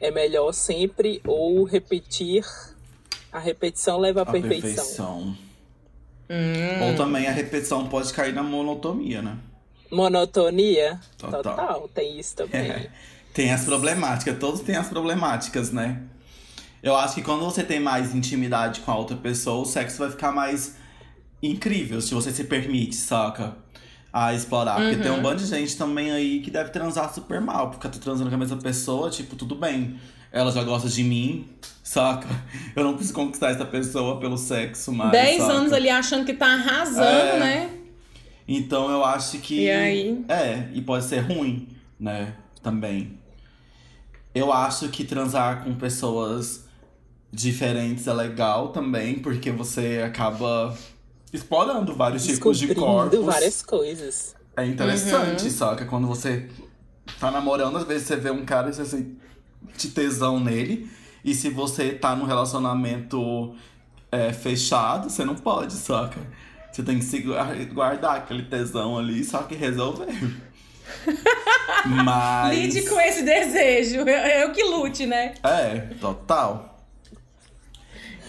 é melhor sempre ou repetir? A repetição leva à a perfeição. perfeição. Hum. Ou também a repetição pode cair na monotonia, né? Monotonia? Total. Total. Tem isso também. É. Tem as problemáticas, todos têm as problemáticas, né? Eu acho que quando você tem mais intimidade com a outra pessoa, o sexo vai ficar mais incrível, se você se permite, saca? A explorar. Porque tem um uhum. bando de gente também aí que deve transar super mal, porque tá transando com a mesma pessoa, tipo, tudo bem. Ela já gosta de mim, saca? Eu não preciso conquistar essa pessoa pelo sexo, mas. Dez saca? anos ali achando que tá arrasando, é... né? Então eu acho que. E aí? É, e pode ser ruim, né? Também. Eu acho que transar com pessoas diferentes é legal também, porque você acaba explorando vários tipos de corpos. várias coisas. É interessante, saca? Quando você tá namorando, às vezes você vê um cara e você sente tesão nele. E se você tá num relacionamento é, fechado, você não pode, saca? Você tem que se guar- guardar aquele tesão ali, só que resolver. Mas. Lide com esse desejo. Eu, eu que lute, né? É, total.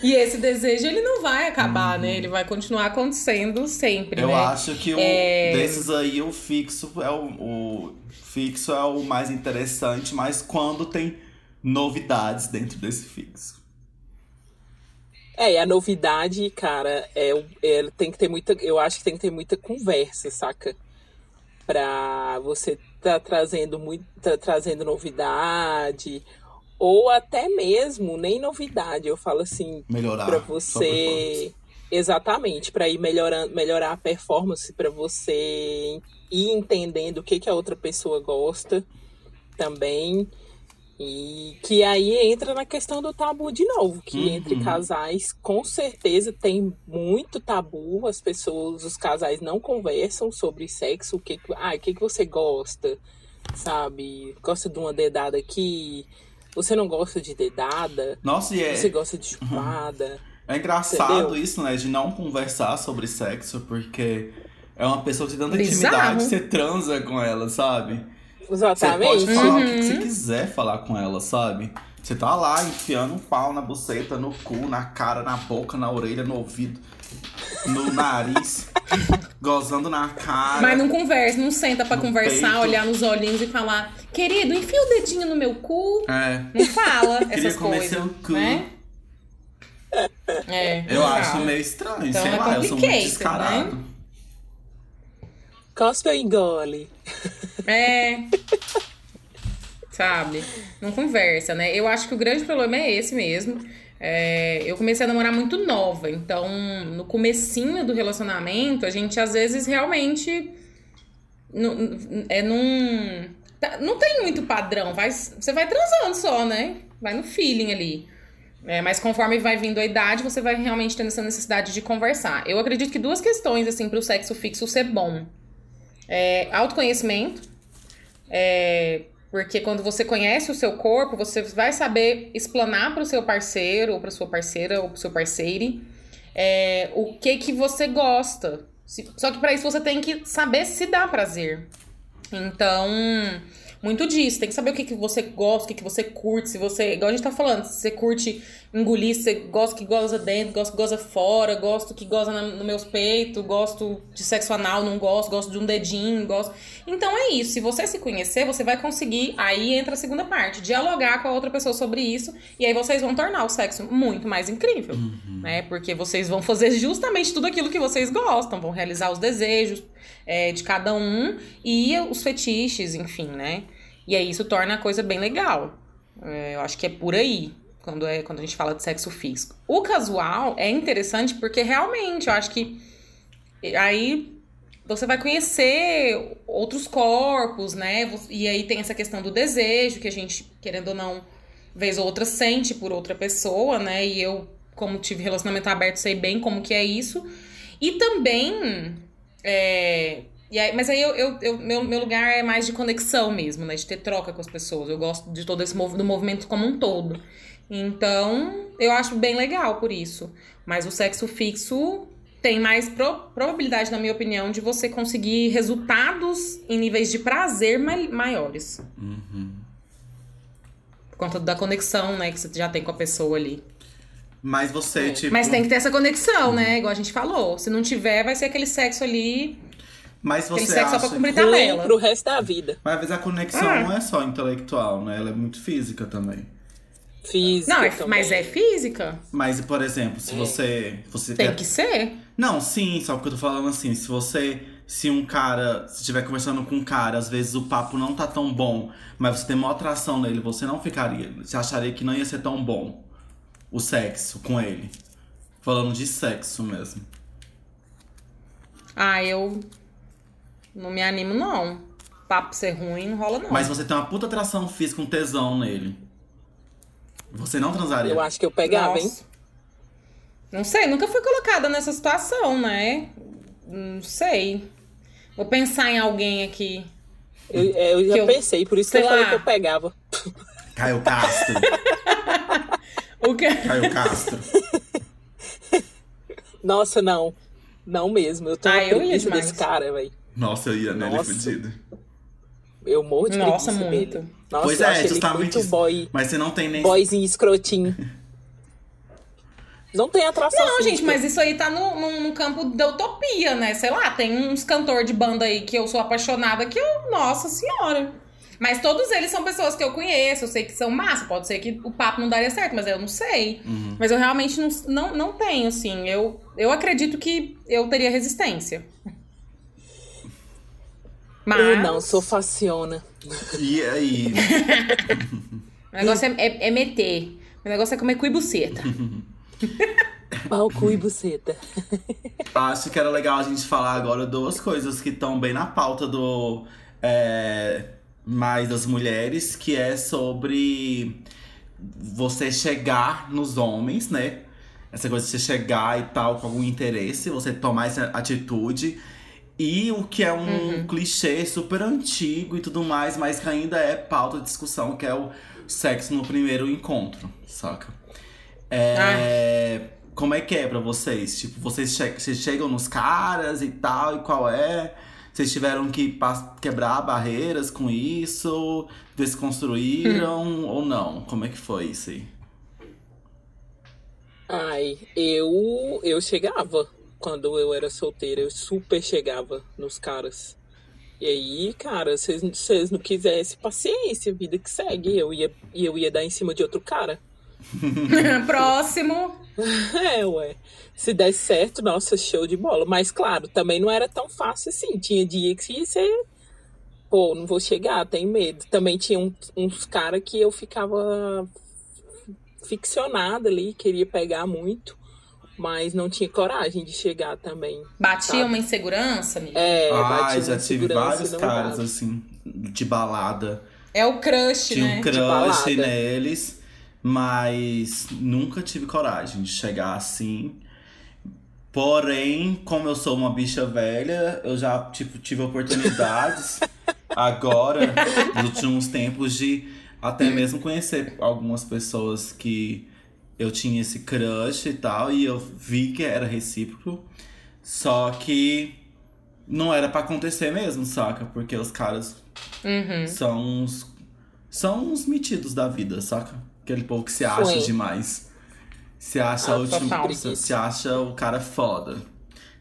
E esse desejo, ele não vai acabar, né? Ele vai continuar acontecendo sempre, Eu né? acho que o, É. desses aí, o fixo é o, o fixo é o mais interessante, mas quando tem novidades dentro desse fixo. É, e a novidade, cara, é, é, tem que ter muita. Eu acho que tem que ter muita conversa, saca? Pra você tá trazendo muito, tá trazendo novidade, ou até mesmo nem novidade. Eu falo assim, sua você. Exatamente, pra ir melhorando, melhorar a performance, pra você ir entendendo o que, que a outra pessoa gosta também. E que aí entra na questão do tabu de novo, que Uhum. entre casais com certeza tem muito tabu, as pessoas, os casais não conversam sobre sexo, o que, que- ah, o que, que você gosta, sabe? Gosta de uma dedada aqui, você não gosta de dedada, Nossa, e é, você gosta de chupada. é engraçado Entendeu? isso, né? De não conversar sobre sexo, porque é uma pessoa que tem tanta Bizarro. intimidade, você transa com ela, sabe? Você Exatamente. pode falar o que Uhum. você quiser falar com ela, sabe? Você tá lá enfiando um pau na buceta, no cu, na cara, na boca, na orelha, no ouvido, no nariz, gozando na cara. Mas não conversa, não senta pra No conversar, peito. olhar nos olhinhos e falar: Querido, enfia o dedinho no meu cu. É. Não fala Queria essas comer coisas. seu cu. Né? É, Eu não acho meio estranho, Então sei é lá, eu sou muito complicated, descarado. Cospe ou engole? É. Sabe? Não conversa, né? Eu acho que o grande problema é esse mesmo. É, eu comecei a namorar muito nova, então no comecinho do relacionamento, a gente às vezes realmente não, é num, tá- não tem muito padrão, vai, você vai transando só, né? Vai no feeling ali. É, mas conforme vai vindo a idade, você vai realmente tendo essa necessidade de conversar. Eu acredito que duas questões, assim, para o sexo fixo ser bom. É, autoconhecimento. É, porque quando você conhece o seu corpo, você vai saber explanar para o seu parceiro, ou para sua parceira, ou para o seu parceiro, é, o que que você gosta. Se- Só que para isso você tem que saber se dar prazer. Então, muito disso. Tem que saber o que, que você gosta, o que, que você curte. Se você, igual a gente tá falando, se você curte engolir, você gosta que goza dentro, gosta que goza fora, gosto que goza na- no meus peitos, gosto de sexo anal, não gosto, gosto de um dedinho, gosto. Então é isso. Se você se conhecer, você vai conseguir. Aí entra a segunda parte, dialogar com a outra pessoa sobre isso. E aí vocês vão tornar o sexo muito mais incrível. Né? Porque vocês vão fazer justamente tudo aquilo que vocês gostam, vão realizar os desejos é, de cada um e os fetiches, enfim, né? E aí isso torna a coisa bem legal. É, eu acho que é por aí. Quando, é, quando a gente fala de sexo físico. O casual é interessante porque realmente eu acho que aí você vai conhecer outros corpos, né? E aí tem essa questão do desejo, que a gente, querendo ou não, vez ou outra sente por outra pessoa, né? E eu, como tive relacionamento aberto, sei bem como que é isso. E também. É, e aí- mas aí eu, eu- eu- meu, meu lugar é mais de conexão mesmo, né? De ter troca com as pessoas. Eu gosto de todo esse mov do movimento como um todo. Então, eu acho bem legal por isso. Mas o sexo fixo tem mais pro- probabilidade, na minha opinião, de você conseguir resultados em níveis de prazer mai- maiores. Por conta da conexão, né, que você já tem com a pessoa ali. Mas você, tipo. Mas tem que ter essa conexão, né? Igual a gente falou. Se não tiver, vai ser aquele sexo ali. Mas Aquele você sexo só acha. pra cumprir Ruim tabela. pro resto da vida. Mas às vezes a conexão Ah. não é só intelectual, né? Ela é muito física também. Física Não, é- mas é física. Mas, por exemplo, se você. você Tem quer- que ser. Não, sim, só porque eu tô falando assim, se você. Se um cara. Se estiver conversando com um cara, às vezes o papo não tá tão bom, mas você tem uma atração nele, você não ficaria. Você acharia que não ia ser tão bom o sexo com ele. Falando de sexo mesmo. Ah, eu não me animo, não. Papo ser ruim não rola, não. Mas você tem uma puta atração física, um tesão nele. Você não transaria. Eu acho que eu pegava, hein? Nossa. Não sei, nunca fui colocada nessa situação, né? Não sei. Vou pensar em alguém aqui. Eu, eu já eu- pensei, por isso que eu falei lá. que eu pegava. Caio Castro. O que? Caio Castro. Nossa, não. Não mesmo. Eu tenho Ah, eu ia demais. desse cara, velho. Nossa, eu ia nele Nossa. fudido. Eu morro de Nossa, muito. dele. Nossa, pois eu é, acho ele justamente muito boy, Mas você não tem nem. boyzinho escrotinho. Não tem atração Não, gente, física. mas isso aí tá no, no, no campo da utopia, né? Sei lá, tem uns cantor de banda aí que eu sou apaixonada que eu. Nossa senhora. Mas todos eles são pessoas que eu conheço, eu sei que são massa. Pode ser que o papo não daria certo, mas eu não sei. Uhum. Mas eu realmente não, não, não tenho, assim. Eu, eu acredito que eu teria resistência. Mas Eu não, sou faciona. E aí? o negócio é, é, é meter. O negócio é comer cu e buceta. Pau, cu e buceta. Acho que era legal a gente falar agora duas coisas que estão bem na pauta do é, mais das mulheres, que é sobre você chegar nos homens, né? Essa coisa de você chegar e tal com algum interesse, você tomar essa atitude. E o que é um clichê super antigo e tudo mais, mas que ainda é pauta de discussão, que é o sexo no primeiro encontro, saca? É, Como é que é pra vocês? Tipo, vocês, che vocês chegam nos caras e tal, e qual é? Vocês tiveram que quebrar barreiras com isso? Desconstruíram ou não? Como é que foi isso aí? Ai, eu eu chegava quando eu era solteira, eu super chegava nos caras. E aí, cara, se vocês- não quisessem, paciência, vida que segue. Eu ia, eu ia dar em cima de outro cara. Próximo. É, ué. Se desse certo, nossa, show de bola. Mas, claro, também não era tão fácil assim. Tinha dia que você. Pô, não vou chegar, tenho medo. Também tinha um- uns caras que eu ficava ficcionada ali, queria pegar muito, mas não tinha coragem de chegar também. Batia Sabe? uma insegurança, amiga. É, ah, batia já tive vários caras dava. assim, de balada. É o crush, Tinha né? um crush neles, mas nunca tive coragem de chegar assim. Porém, como eu sou uma bicha velha, eu já tipo, tive oportunidades agora, nos últimos tempos, de até mesmo conhecer algumas pessoas que eu tinha esse crush e tal, e eu vi que era recíproco. Só que não era pra acontecer mesmo, saca? Porque os caras Uhum. são uns. São uns metidos da vida, saca? Aquele povo que se acha demais. Se acha Ah, o último. Se, acha o cara foda.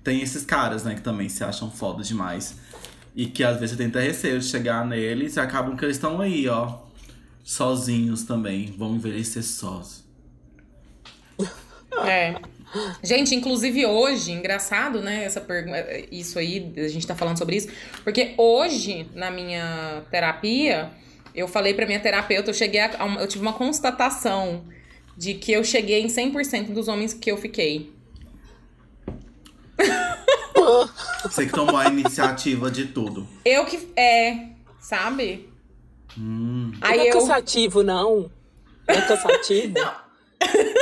Tem esses caras, né, que também se acham foda demais. E que às vezes você até receio de chegar neles e acabam que eles estão aí, ó. Sozinhos também. Vão envelhecer sós. É. Gente, inclusive hoje, engraçado, né? Essa pergunta, isso aí, a gente tá falando sobre isso, porque hoje, na minha terapia, eu falei pra minha terapeuta, eu cheguei a, eu tive uma constatação de que eu cheguei em 100% dos homens que eu fiquei. Você que tomou a iniciativa de tudo. Eu que é, sabe? Hum. não Aí é eu cansativo, não. Não é cansativo?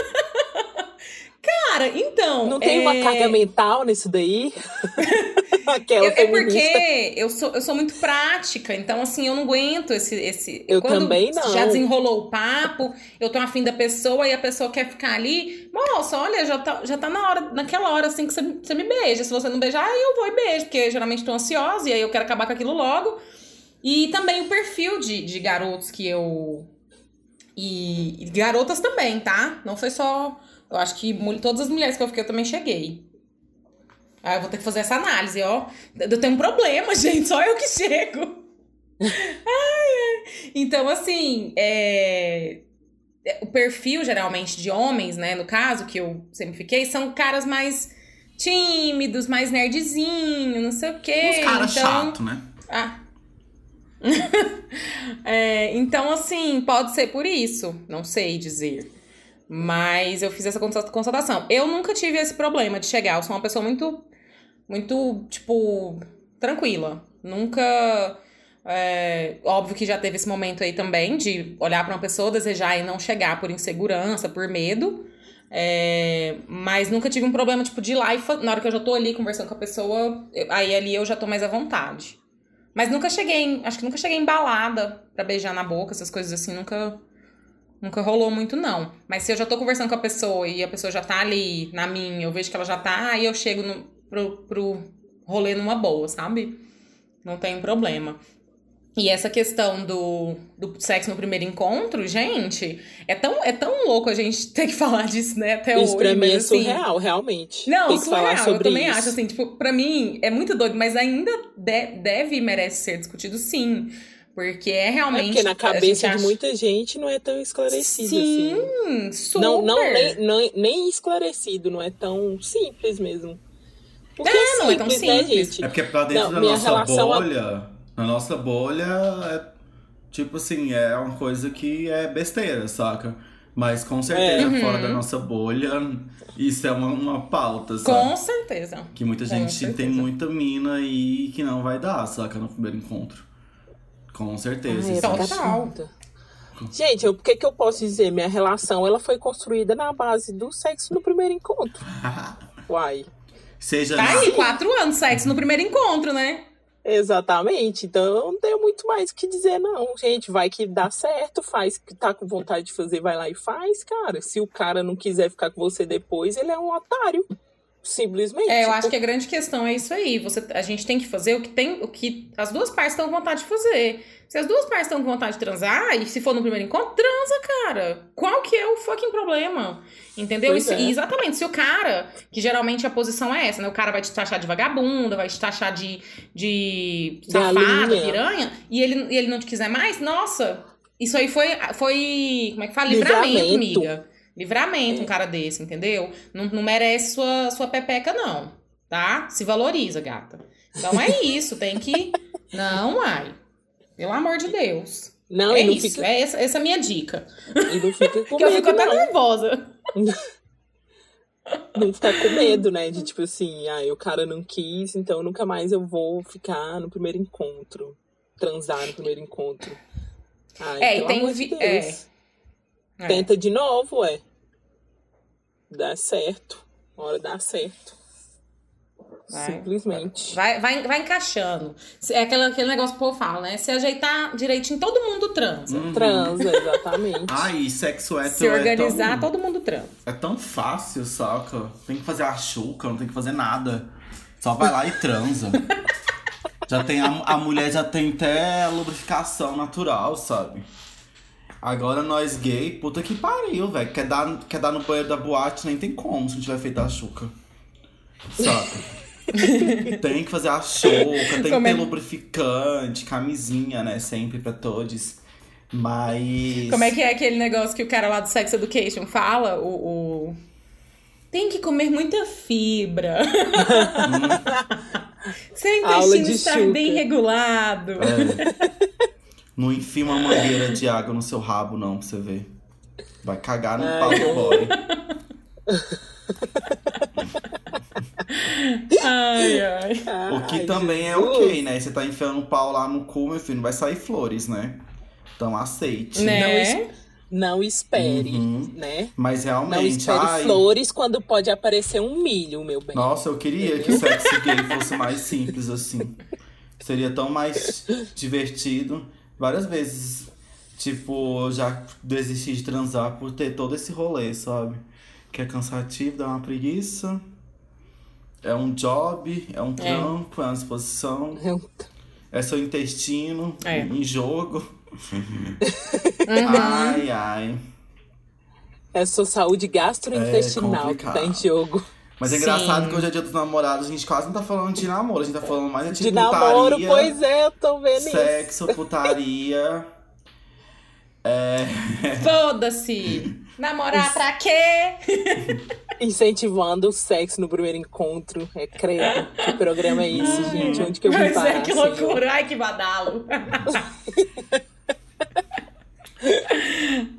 Cara, então, Não tem é... uma carga mental nisso daí? Aquela Eu- é porque eu sou, eu sou muito prática, então assim, eu não aguento esse. esse Eu quando também não. Já desenrolou o papo, eu tô afim da pessoa e a pessoa quer ficar ali. Moça, olha, já tá, já tá na hora, naquela hora assim que você, você me beija. Se você não beijar, aí eu vou e beijo, porque geralmente tô ansiosa e aí eu quero acabar com aquilo logo. E também o perfil de, de garotos que eu. E, e garotas também, tá? Não foi só. Eu acho que todas as mulheres que eu fiquei, eu também cheguei. Ah, eu vou ter que fazer essa análise, ó. Eu tenho um problema, gente, só eu que chego. Ai, ai. Então, assim, é... é, o perfil, geralmente, de homens, né, no caso, que eu sempre fiquei, são caras mais tímidos, mais nerdzinho, não sei o quê. Uns caras então... chato, né? Ah. É, então, assim, pode ser por isso. Não sei dizer. Mas eu fiz essa consta- constatação. Eu nunca tive esse problema de chegar. Eu sou uma pessoa muito, muito, tipo, tranquila. Nunca. é, óbvio que já teve esse momento aí também de olhar pra uma pessoa, desejar e não chegar por insegurança, por medo. É, mas nunca tive um problema, tipo, de ir lá e na hora que eu já tô ali conversando com a pessoa, aí ali eu já tô mais à vontade. Mas nunca cheguei, acho que nunca cheguei embalada pra beijar na boca, essas coisas assim, nunca nunca rolou muito não. Mas se eu já tô conversando com a pessoa e a pessoa já tá ali na minha, eu vejo que ela já tá, aí eu chego no, pro, pro rolê numa boa, sabe? Não tem problema. E essa questão do, do sexo no primeiro encontro, gente, é tão, é tão louco a gente ter que falar disso, né, até Isso hoje. pra mim é assim, surreal, realmente. Não, Tem surreal, eu também isso. acho, assim, tipo, pra mim é muito doido, mas ainda de- deve e merece ser discutido sim. Porque é É realmente. porque na cabeça gente de acha- muita gente não é tão esclarecido Sim, assim. super. Não, não nem, nem, nem esclarecido, não é tão simples mesmo. Porque É, não é tão simples, né? É porque pra dentro Não, da nossa relação a- bolha, na nossa bolha, é tipo assim, é uma coisa que é besteira, saca? Mas com certeza, É. fora Uhum. da nossa bolha, isso é uma, uma pauta, sabe? Com certeza. Que muita gente tem muita mina aí que não vai dar, saca? No primeiro encontro. Com certeza. Ai, é Então, total. Gente, o que, que eu posso dizer? Minha relação ela foi construída na base do sexo no primeiro encontro. Uai. Seja Tá na- aí, quatro anos, sexo no primeiro encontro, né? Exatamente. Então eu não tenho muito mais o que dizer, não. Gente, vai que dá certo, faz que tá com vontade de fazer, vai lá e faz, cara. Se o cara não quiser ficar com você depois, ele é um otário. Simplesmente. É, eu Tipo, acho que a grande questão é isso aí. Você, a gente tem que fazer o que tem, o que as duas partes estão com vontade de fazer. Se as duas partes estão com vontade de transar, e se for no primeiro encontro, transa, cara. Qual que é o fucking problema? Entendeu? Isso- é. E exatamente, se o cara, que geralmente a posição é essa, né? O cara vai te taxar de vagabunda, vai te taxar de, de Galinha. piranha, e ele, e ele não te quiser mais, nossa, isso aí foi, foi como é que fala? Livramento, Livramento. amiga. Livramento, um cara desse, entendeu? Não, não merece sua, sua pepeca, não. Tá? Se valoriza, gata. Então é isso, tem que. Não, ai. Pelo amor de Deus. Não, é não isso, fica, é essa, essa é a minha dica. e não fica com Porque eu medo, fico até não. nervosa. Não ficar com medo, né? De tipo assim, ah, o cara não quis, então nunca mais eu vou ficar no primeiro encontro. Transar no primeiro encontro. Ai, É, e tem vi- de é. É. Tenta de novo, ué. Dá certo. Uma hora dá certo. Vai. Simplesmente. Vai, vai, vai encaixando. É aquele, aquele negócio que o povo fala, né? Se ajeitar direitinho, todo mundo transa. Uhum. Transa, exatamente. Ai, sexo hétero Se organizar, é tão, todo mundo transa. é tão fácil, saca? Tem que fazer a chuca, não tem que fazer nada. Só vai lá e transa. já tem a, a mulher já tem até a lubrificação natural, sabe? Agora nós gay, puta que pariu, velho. Quer dar, quer dar no banheiro da boate, nem tem como se não tiver feito a chuca. Saca? tem que fazer a chuca, tem Como que é- ter lubrificante, camisinha, né? Sempre pra todos. Mas. Como é que é aquele negócio que o cara lá do Sex Education fala? O. o- Tem que comer muita fibra. Seu intestino de está chuca. bem regulado. É. Não enfia uma mangueira de água no seu rabo, não, pra você ver. Vai cagar no Ai, pau do boy. Ai, ai. O que Ai, também é Jesus. ok, né? Você tá enfiando o pau lá no cu, meu filho, não vai sair flores, né? Então aceite. Né? Não espere, Uhum. né? Mas Não realmente, espere ai. flores quando pode aparecer um milho, meu bem. Nossa, eu queria que o sexo gay fosse mais simples assim. Seria tão mais divertido. Várias vezes, tipo, eu já desisti de transar por ter todo esse rolê, sabe? Que é cansativo, dá uma preguiça. É um job, é um trampo, é uma exposição. É um- É seu intestino É. em jogo. Uhum. Ai, ai. É sua saúde gastrointestinal É que tá em jogo. Mas é Sim. engraçado que hoje é dia dos namorados, a gente quase não tá falando de namoro, a gente tá falando mais de, De putaria, namoro, pois é, eu tô vendo isso. sexo, putaria. É. Foda-se. Namorar pra quê? Incentivando o sexo no primeiro encontro. É credo. Que programa é esse, gente? Onde que eu vim Pois parar? é, que Senhor? loucura. Ai, que badalo.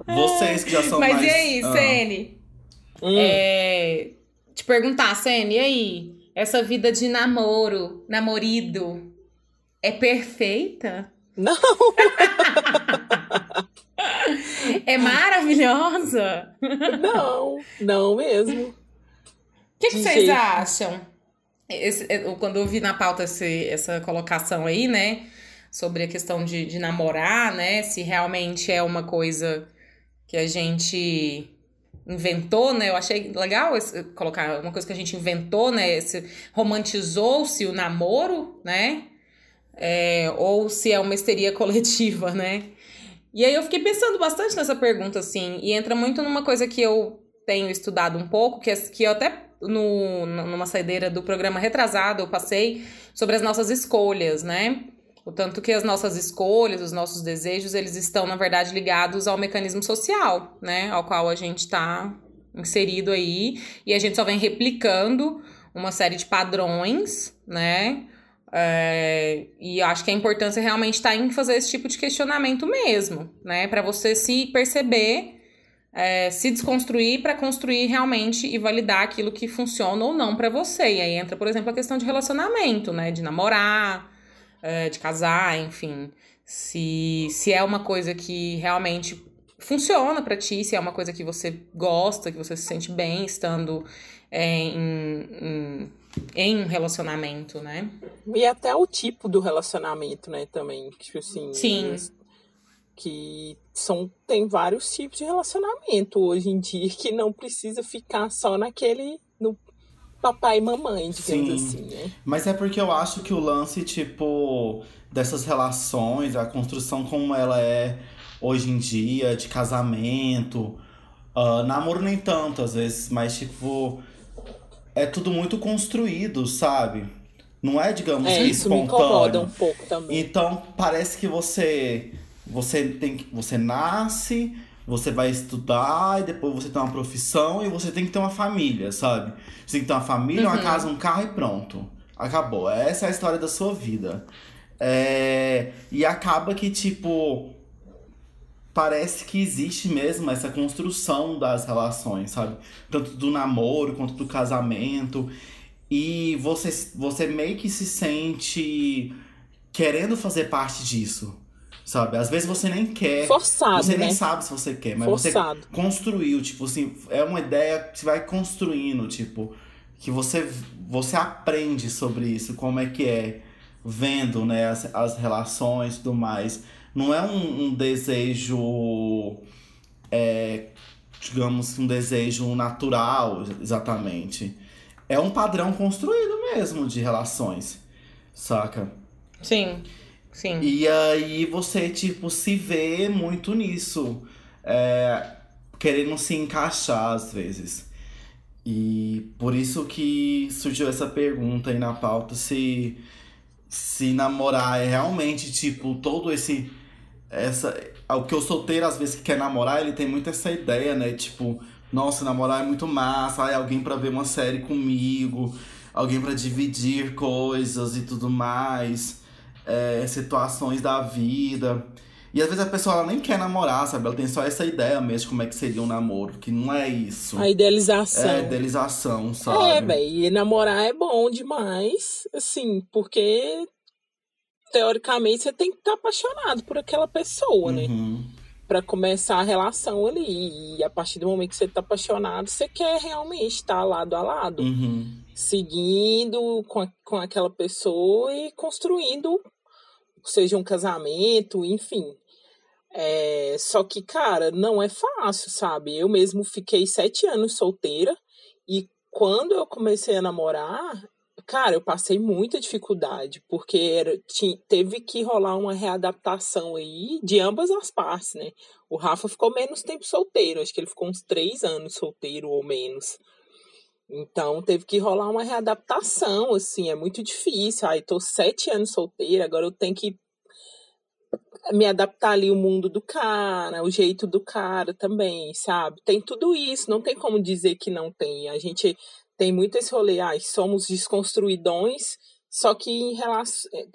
Vocês que já são Mas mais. e aí, Ah. Sene? Hum. É, te perguntar, Sene, e aí? Essa vida de namoro, namorido, é perfeita? Não, É maravilhosa. Não, não mesmo. O que, que vocês acham? Esse- eu- quando eu vi na pauta esse- essa colocação aí, né? Sobre a questão de, de namorar, né? Se realmente é uma coisa que a gente inventou, né? Eu achei legal esse- colocar uma coisa que a gente inventou, né? Romantizou-se o namoro, né? É, ou se é uma histeria coletiva, né? E aí eu fiquei pensando bastante nessa pergunta, assim, e entra muito numa coisa que eu tenho estudado um pouco, que, é- que eu até no, numa saideira do programa retrasado eu passei sobre as nossas escolhas, né? O tanto que as nossas escolhas, os nossos desejos, eles estão, na verdade, ligados ao mecanismo social, né? Ao qual a gente está inserido aí, e a gente só vem replicando uma série de padrões, né? É, e acho que a importância realmente está em fazer esse tipo de questionamento mesmo, né? Para você se perceber, é, se desconstruir para construir realmente e validar aquilo que funciona ou não para você. E aí entra, por exemplo, a questão de relacionamento, né? De namorar, é, de casar, enfim. Se, se é uma coisa que realmente funciona para ti, se é uma coisa que você gosta, que você se sente bem estando é, em, em, em um relacionamento, né? E até o tipo do relacionamento, né, também. Tipo assim. Sim. Que são, tem vários tipos de relacionamento hoje em dia que não precisa ficar só naquele. Papai e mamãe, digamos Sim. assim, né? Mas é porque eu acho que o lance, tipo, dessas relações, a construção como ela é hoje em dia, de casamento, ah, namoro nem tanto às vezes, mas tipo, é tudo muito construído, sabe? Não é, digamos, É, que isso me incomoda um espontâneo. pouco também. Então parece que você você tem que você nasce, você vai estudar e depois você tem uma profissão e você tem que ter uma família, sabe? Você tem que ter uma família, uma Uhum. casa, um carro e pronto. Acabou. Essa é a história da sua vida. É, E acaba que, tipo, parece que existe mesmo essa construção das relações, sabe? Tanto do namoro quanto do casamento. E você, você meio que se sente querendo fazer parte disso, sabe? Às vezes você nem quer. Forçado, você né? nem sabe se você quer, mas Forçado. você construiu, tipo assim, é uma ideia que você vai construindo, tipo, que você, você aprende sobre isso, como é que é, vendo, né, as, as relações e tudo mais. Não é um, um desejo, é, digamos, um desejo natural, exatamente. É um padrão construído mesmo de relações, saca? Sim, sim. E aí você, tipo, se vê muito nisso. é, querendo se encaixar às vezes. E por isso que surgiu essa pergunta aí na pauta se, se namorar é realmente, tipo, todo esse. Essa, o que o solteiro, às vezes, que quer namorar, ele tem muito essa ideia, né? Tipo, nossa, namorar é muito massa, ai, alguém pra ver uma série comigo, alguém pra dividir coisas e tudo mais é, situações da vida. E às vezes a pessoa ela nem quer namorar, sabe? Ela tem só essa ideia mesmo de como é que seria um namoro, que não é isso. A idealização. É idealização, sabe? É, velho, e namorar é bom demais, assim, porque teoricamente você tem que estar apaixonado por aquela pessoa, né? Uhum. Pra começar a relação ali. E a partir do momento que você tá apaixonado, você quer realmente estar lado a lado, Uhum. seguindo com, a- com aquela pessoa e construindo, seja um casamento, enfim. É, só que, cara, não é fácil, sabe? Eu mesmo fiquei sete anos solteira e quando eu comecei a namorar, cara, eu passei muita dificuldade, porque era, ti- teve que rolar uma readaptação aí de ambas as partes, né? O Rafa ficou menos tempo solteiro, acho que ele ficou uns três anos solteiro ou menos. Então teve que rolar uma readaptação, assim, é muito difícil. Ai, tô sete anos solteira, agora eu tenho que me adaptar ali o mundo do cara, o jeito do cara também, sabe? Tem tudo isso, não tem como dizer que não tem. A gente tem muito esse rolê, somos desconstruidões, só que em, rela-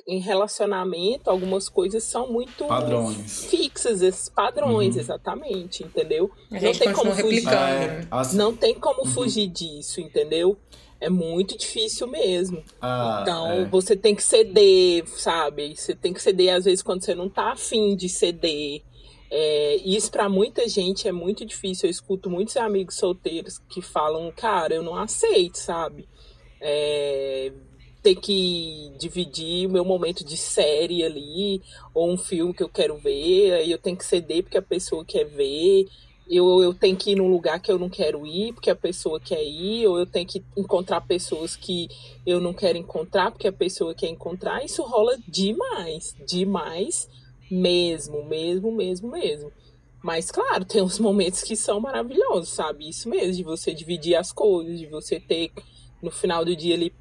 em relacionamento algumas coisas são muito Padrões. fixas, esses padrões, Uhum. exatamente, entendeu? A não gente tem como fugir. É, as- Não tem como Uhum. fugir disso, entendeu? É muito difícil mesmo. ah, Então, é. você tem que ceder, sabe? Você tem que ceder, às vezes, quando você não tá afim de ceder. É, isso para muita gente é muito difícil. Eu escuto muitos amigos solteiros que falam, cara, eu não aceito, sabe? É, ter que dividir o meu momento de série ali, ou um filme que eu quero ver, aí eu tenho que ceder porque a pessoa quer ver, eu, eu tenho que ir num lugar que eu não quero ir porque a pessoa quer ir, ou eu tenho que encontrar pessoas que eu não quero encontrar porque a pessoa quer encontrar. Isso rola demais, demais mesmo, mesmo, mesmo, mesmo. Mas, claro, tem uns momentos que são maravilhosos, sabe? Isso mesmo, de você dividir as coisas, de você ter no final do dia ali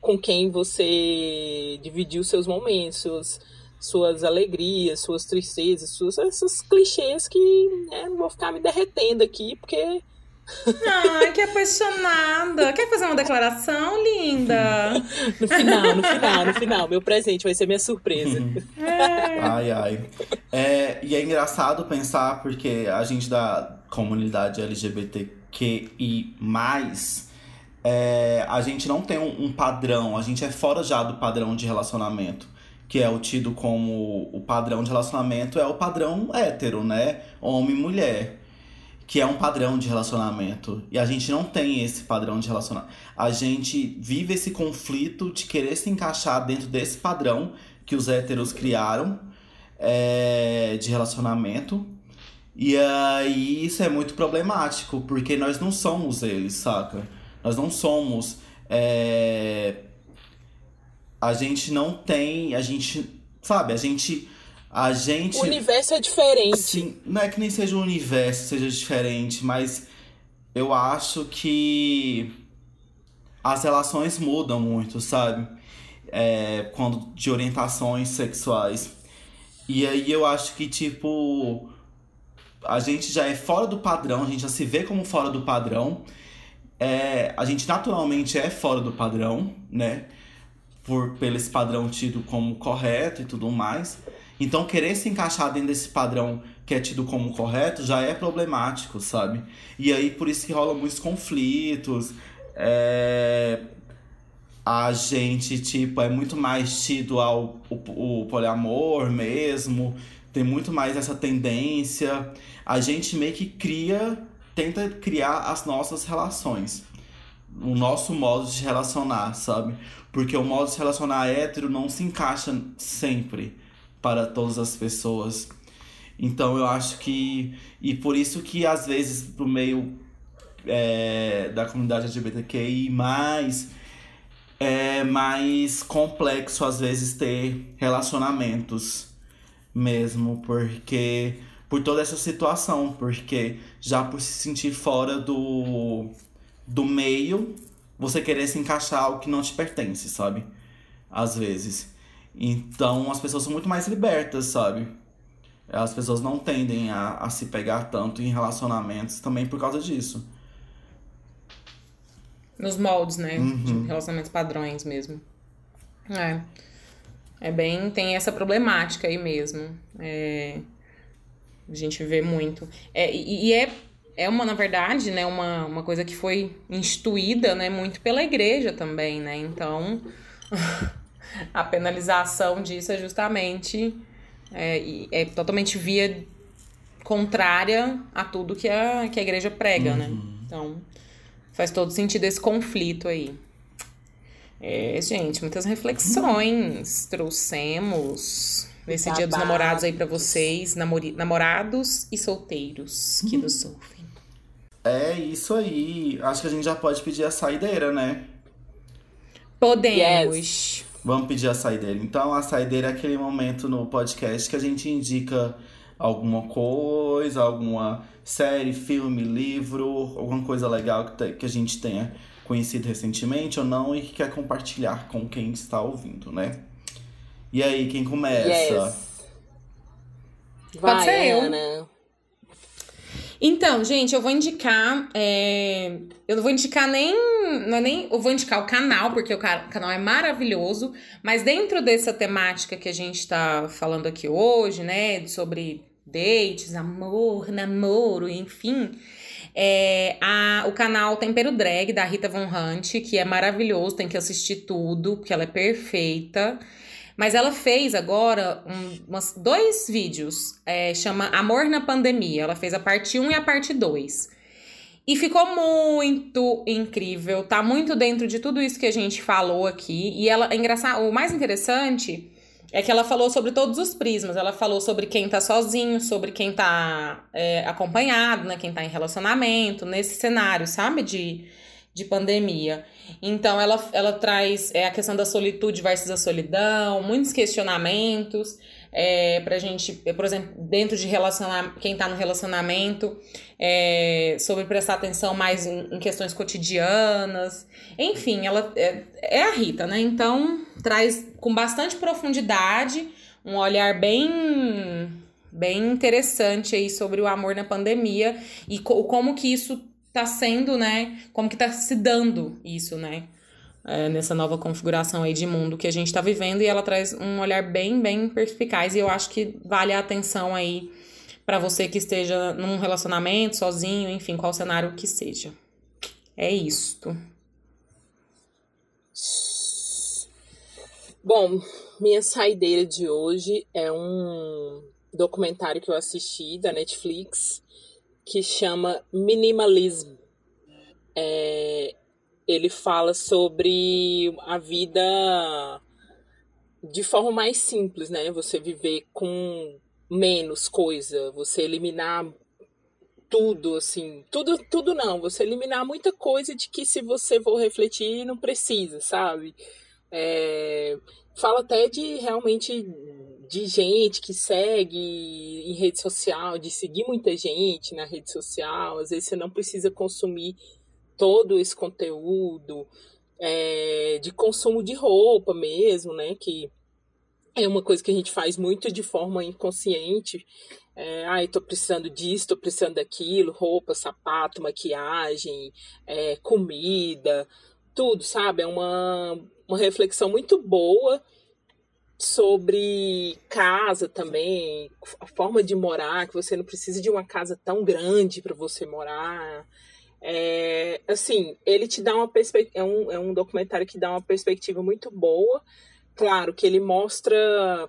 com quem você dividiu seus momentos, suas, suas alegrias, suas tristezas, suas, esses clichês que né, não vou ficar me derretendo aqui, porque. Ai, que apaixonada! Quer fazer uma declaração, linda? no final, no final, no final. Meu presente vai ser minha surpresa. É. Ai, ai. É, e é engraçado pensar, porque a gente da comunidade LGBTQI é, a gente não tem um, um, padrão, a gente é fora já do padrão de relacionamento, que é o tido como o padrão de relacionamento é o padrão hétero, né? Homem mulher, que é um padrão de relacionamento. E a gente não tem esse padrão de relacionamento. A gente vive esse conflito de querer se encaixar dentro desse padrão que os héteros criaram é, de relacionamento. E aí isso é muito problemático, porque nós não somos eles, saca? Nós não somos. É... A gente não tem. A gente. Sabe, a gente. A gente. O universo é diferente. Sim, não é que nem seja o universo seja diferente, mas eu acho que as relações mudam muito, sabe? É, quando de orientações sexuais. E aí eu acho que, tipo, a gente já é fora do padrão, a gente já se vê como fora do padrão é, a gente naturalmente é fora do padrão, né? Por, pelo esse padrão tido como correto e tudo mais. Então, querer se encaixar dentro desse padrão que é tido como correto já é problemático, sabe? E aí, por isso que rolam muitos conflitos. É... A gente, tipo, é muito mais tido ao o, o poliamor mesmo. Tem muito mais essa tendência. A gente meio que cria tenta criar as nossas relações. O nosso modo de relacionar, sabe? Porque o modo de relacionar hétero não se encaixa sempre para todas as pessoas. Então eu acho que. E por isso que às vezes pro meio é, da comunidade LGBTQI mais é mais complexo às vezes ter relacionamentos mesmo, porque por toda essa situação, porque já por se sentir fora do, do meio, você querer se encaixar algo que não te pertence, sabe? Às vezes. Então as pessoas são muito mais libertas, sabe? As pessoas não tendem a, a se pegar tanto em relacionamentos também por causa disso. Nos moldes, né? Uhum. De relacionamentos padrões mesmo. É. É bem. Tem essa problemática aí mesmo. É. A gente vê muito. É, e, e é, é uma, na verdade, né, uma, uma coisa que foi instituída né, muito pela igreja também, né? Então, a penalização disso é justamente é, é totalmente via contrária a tudo que a, que a igreja prega, né? uhum. né? Então, faz todo sentido esse conflito aí. É, gente, muitas reflexões trouxemos nesse Babado. dia dos namorados aí para vocês, namori, namorados e solteiros que nos ouvem. É isso aí. Acho que a gente já pode pedir a saideira, né? Podemos. Yes. Vamos pedir a saideira. Então, a saideira é aquele momento no podcast que a gente indica alguma coisa, alguma série, filme, livro, alguma coisa legal que, que a gente tenha conhecido recentemente ou não e que quer compartilhar com quem está ouvindo, né? E aí, quem começa? Yes. Vai, Pode ser Ana. eu. Então, gente, eu vou indicar. É... Eu não vou indicar nem. Não é nem. Eu vou indicar o canal, porque o canal é maravilhoso. Mas dentro dessa temática que a gente tá falando aqui hoje, né? Sobre dates, amor, namoro, enfim. É, a, o canal Tempero Drag, da Rita Von Hunt, que é maravilhoso, tem que assistir tudo, porque ela é perfeita. Mas ela fez agora um, umas, dois vídeos, é, chama Amor na Pandemia. Ela fez a parte 1 e a parte 2. E ficou muito incrível, tá muito dentro de tudo isso que a gente falou aqui. E ela, é engraçado, o mais interessante é que ela falou sobre todos os prismas. Ela falou sobre quem tá sozinho, sobre quem tá é, acompanhado, né? Quem tá em relacionamento, nesse cenário, sabe? De, de pandemia. Então, ela, ela traz é, a questão da solitude versus a solidão, muitos questionamentos é, pra gente, por exemplo, dentro de relacionar quem tá no relacionamento, é, sobre prestar atenção mais em, em, questões cotidianas. Enfim, ela é, é a Rita, né? Então, traz com bastante profundidade um olhar bem bem interessante aí sobre o amor na pandemia e co como que isso tá sendo, né? Como que tá se dando isso, né? é, nessa nova configuração aí de mundo que a gente está vivendo e ela traz um olhar bem, bem perspicaz e eu acho que vale a atenção aí para você que esteja num relacionamento sozinho, enfim, qual cenário que seja. É isto. Bom, minha saideira de hoje é um documentário que eu assisti da Netflix que chama Minimalism. É, ele fala sobre a vida de forma mais simples, né? Você viver com menos coisa, você eliminar tudo, assim, tudo, tudo não, você eliminar muita coisa de que se você for refletir não precisa, sabe? É, fala até de realmente de gente que segue em rede social, de seguir muita gente na rede social, às vezes você não precisa consumir todo esse conteúdo é, de consumo de roupa mesmo, né? Que é uma coisa que a gente faz muito de forma inconsciente. É, ai, tô precisando disso, tô precisando daquilo, roupa, sapato, maquiagem, é, comida, tudo, sabe? É uma, uma reflexão muito boa sobre casa também, a forma de morar, que você não precisa de uma casa tão grande para você morar. É, assim, ele te dá uma perspectiva. É um, é um documentário que dá uma perspectiva muito boa. Claro que ele mostra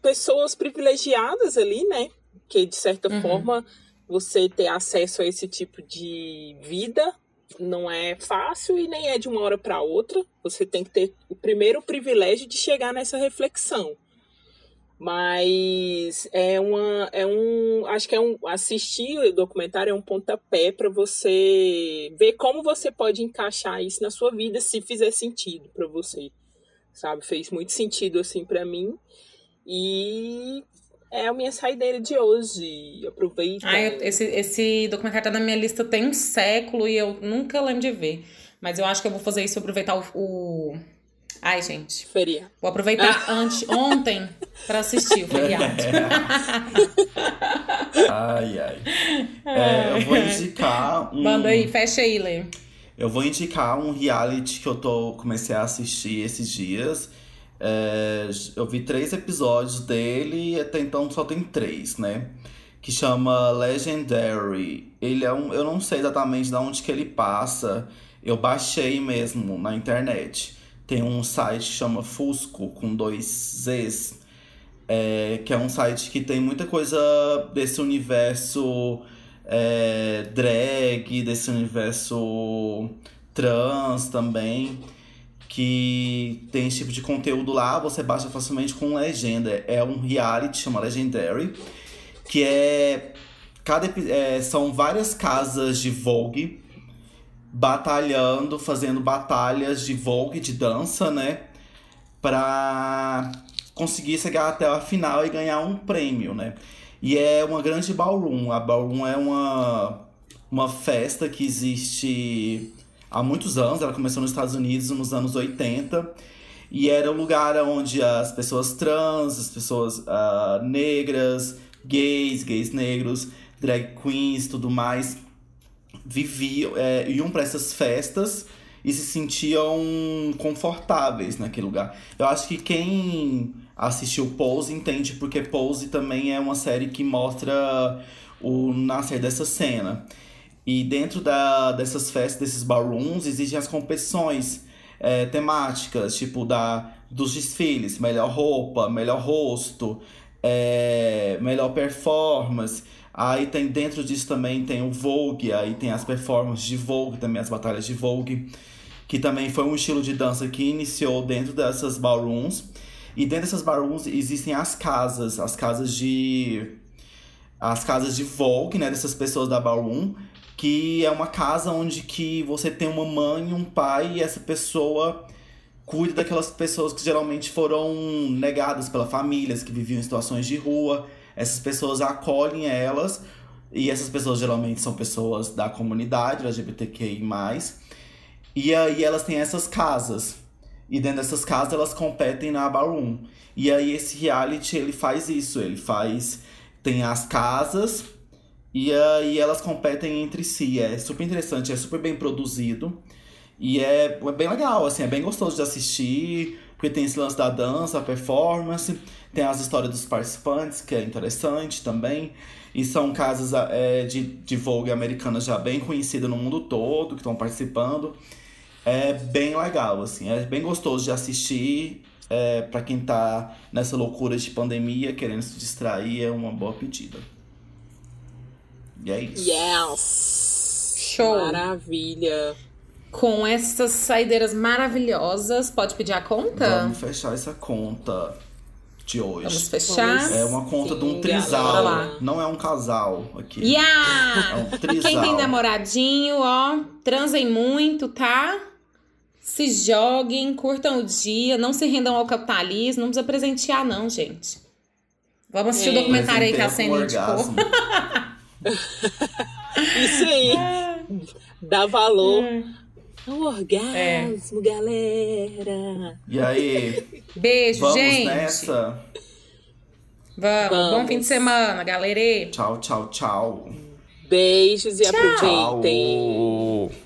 pessoas privilegiadas ali, né? Que de certa uhum. forma você ter acesso a esse tipo de vida não é fácil e nem é de uma hora para outra. Você tem que ter o primeiro privilégio de chegar nessa reflexão. Mas é uma é um acho que é um assistir o documentário é um pontapé para você ver como você pode encaixar isso na sua vida se fizer sentido para você. Sabe? Fez muito sentido assim para mim. E é a minha saideira de hoje. Aproveita. Ah, esse, esse documentário tá na minha lista tem um século e eu nunca lembro de ver. Mas eu acho que eu vou fazer isso, aproveitar o, o Ai, gente. Feriado. Vou aproveitar antes, ontem para assistir o feriado. ai, ai. É, eu vou indicar um. Manda aí, fecha aí, Lê. Eu vou indicar um reality que eu tô comecei a assistir esses dias. É, eu vi três episódios dele e até então só tem três, né? Que chama Legendary. Ele é um. Eu não sei exatamente de onde que ele passa. Eu baixei mesmo na internet. Tem um site que chama Fusco, com dois Zs, é, que é um site que tem muita coisa desse universo é, drag, desse universo trans também, que tem esse tipo de conteúdo lá, você baixa facilmente com legenda. É um reality, chama Legendary, que é. Cada, é, são várias casas de Vogue batalhando, fazendo batalhas de Vogue, de dança, né? Pra conseguir chegar até a final e ganhar um prêmio, né? E é uma grande ballroom. A ballroom é uma, uma festa que existe há muitos anos. Ela começou nos Estados Unidos nos anos 80. E era o lugar onde as pessoas trans, as pessoas uh, negras, gays, gays negros, drag queens, tudo mais, viviam, é, iam para essas festas e se sentiam confortáveis naquele lugar. Eu acho que quem assistiu Pose entende porque Pose também é uma série que mostra o nascer dessa cena. E dentro da, dessas festas, desses ballrooms, existem as competições. é, temáticas, tipo da, dos desfiles, melhor roupa, melhor rosto, é, melhor performance. Aí tem dentro disso também tem o Vogue, aí tem as performances de Vogue, também as batalhas de Vogue, que também foi um estilo de dança que iniciou dentro dessas ballrooms. E dentro dessas ballrooms existem as casas, as casas de as casas de Vogue, né, dessas pessoas da ballroom, que é uma casa onde que você tem uma mãe e um pai e essa pessoa cuida daquelas pessoas que geralmente foram negadas pela família, que viviam em situações de rua. Essas pessoas acolhem elas e essas pessoas geralmente são pessoas da comunidade LGBTQI+. E aí elas têm essas casas. E dentro dessas casas elas competem na ballroom. E aí esse reality ele faz isso, ele faz tem as casas e aí elas competem entre si. É super interessante, é super bem produzido. E é, é bem legal, assim, é bem gostoso de assistir, porque tem esse lance da dança, a performance, tem as histórias dos participantes, que é interessante também. E são casas é, de, de Vogue americanas já bem conhecidas no mundo todo, que estão participando. É bem legal, assim, é bem gostoso de assistir. É, para quem tá nessa loucura de pandemia, querendo se distrair, é uma boa pedida. E é isso. Yes! Show. Maravilha! Com essas saideiras maravilhosas, pode pedir a conta? Vamos fechar essa conta de hoje. Vamos fechar. É uma conta Sim, de um trisal. Não é um casal aqui. Yeah! É um trisal. Quem tem namoradinho, ó, transem muito, tá? Se joguem, curtam o dia, não se rendam ao capitalismo, não precisa presentear, não, gente. Vamos assistir o É. documentário aí que a com indicou. Isso aí! Dá valor Hum. ao orgasmo, galera! E aí, Beijo, vamos gente. nessa? Vamos. Bom Vamos. fim de semana, galerê. Tchau, tchau, tchau. Beijos e Tchau. aproveitem! Tchau.